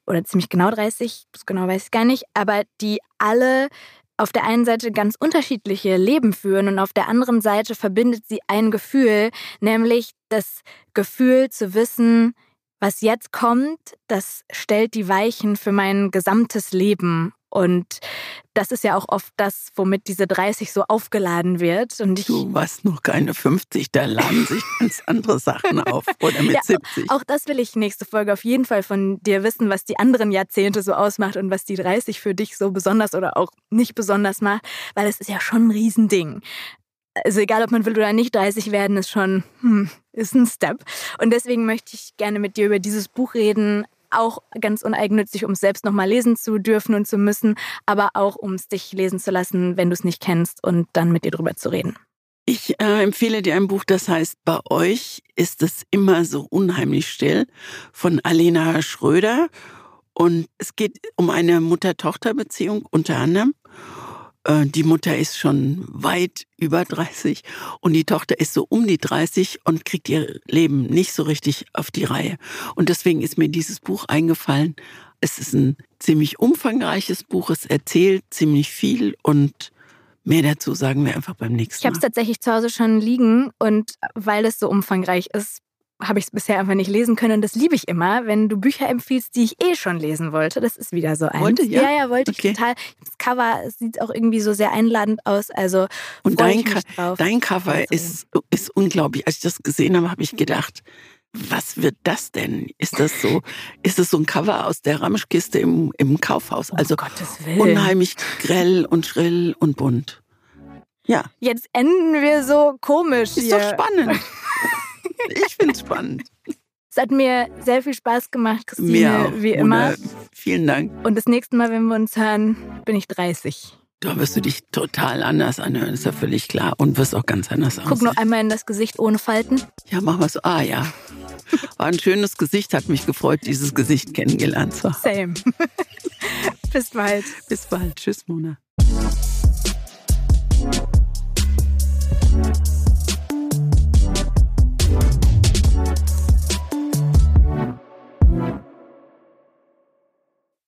oder ziemlich genau 30, das genau weiß ich gar nicht, aber die alle auf der einen Seite ganz unterschiedliche Leben führen und auf der anderen Seite verbindet sie ein Gefühl, nämlich das Gefühl zu wissen, was jetzt kommt, das stellt die Weichen für mein gesamtes Leben. Und das ist ja auch oft das, womit diese 30 so aufgeladen wird. Und ich, du warst noch keine 50, da laden sich ganz andere Sachen auf. Oder mit ja, 70. Auch das will ich nächste Folge auf jeden Fall von dir wissen, was die anderen Jahrzehnte so ausmacht und was die 30 für dich so besonders oder auch nicht besonders macht, weil es ist ja schon ein Riesending also egal ob man will oder nicht, 30 werden ist schon, hm, ist ein Step. Und deswegen möchte ich gerne mit dir über dieses Buch reden, auch ganz uneigennützig, um es selbst nochmal lesen zu dürfen und zu müssen, aber auch um es dich lesen zu lassen, wenn du es nicht kennst und dann mit dir drüber zu reden. Ich äh, empfehle dir ein Buch, das heißt Bei euch ist es immer so unheimlich still von Alena Schröder. Und es geht um eine Mutter-Tochter-Beziehung unter anderem. Äh, die Mutter ist schon weit über 30 und die Tochter ist so um die 30 und kriegt ihr Leben nicht so richtig auf die Reihe. Und deswegen ist mir dieses Buch eingefallen. Es ist ein ziemlich umfangreiches Buch, es erzählt ziemlich viel und mehr dazu sagen wir einfach beim nächsten Mal. Ich habe es tatsächlich zu Hause schon liegen und weil es so umfangreich ist, habe ich es bisher einfach nicht lesen können. Das liebe ich immer, wenn du Bücher empfiehlst, die ich eh schon lesen wollte. Das ist wieder so eins. Wollte, ja? ja, ja, wollte okay. ich total. Das Cover sieht auch irgendwie so sehr einladend aus. Also und dein, dein Cover also. ist, ist unglaublich. Als ich das gesehen habe, habe ich gedacht, was wird das denn? Ist das so, ist es so ein Cover aus der Ramschkiste im, im Kaufhaus? Also oh, unheimlich grell und schrill und bunt. Ja. Jetzt enden wir so komisch. Ist hier. doch spannend. Ich finde es spannend. Es hat mir sehr viel Spaß gemacht, Christine, mir wie immer. Vielen Dank. Und das nächste Mal, wenn wir uns hören, bin ich 30. Da wirst du dich total anders anhören, ist ja völlig klar. Und wirst auch ganz anders aussehen. Guck noch einmal in das Gesicht ohne Falten. Ja, mach mal so. Ah ja. War ein schönes Gesicht, hat mich gefreut, dieses Gesicht kennengelernt zu haben. Same. Bis bald. Bis bald. Tschüss, Mona.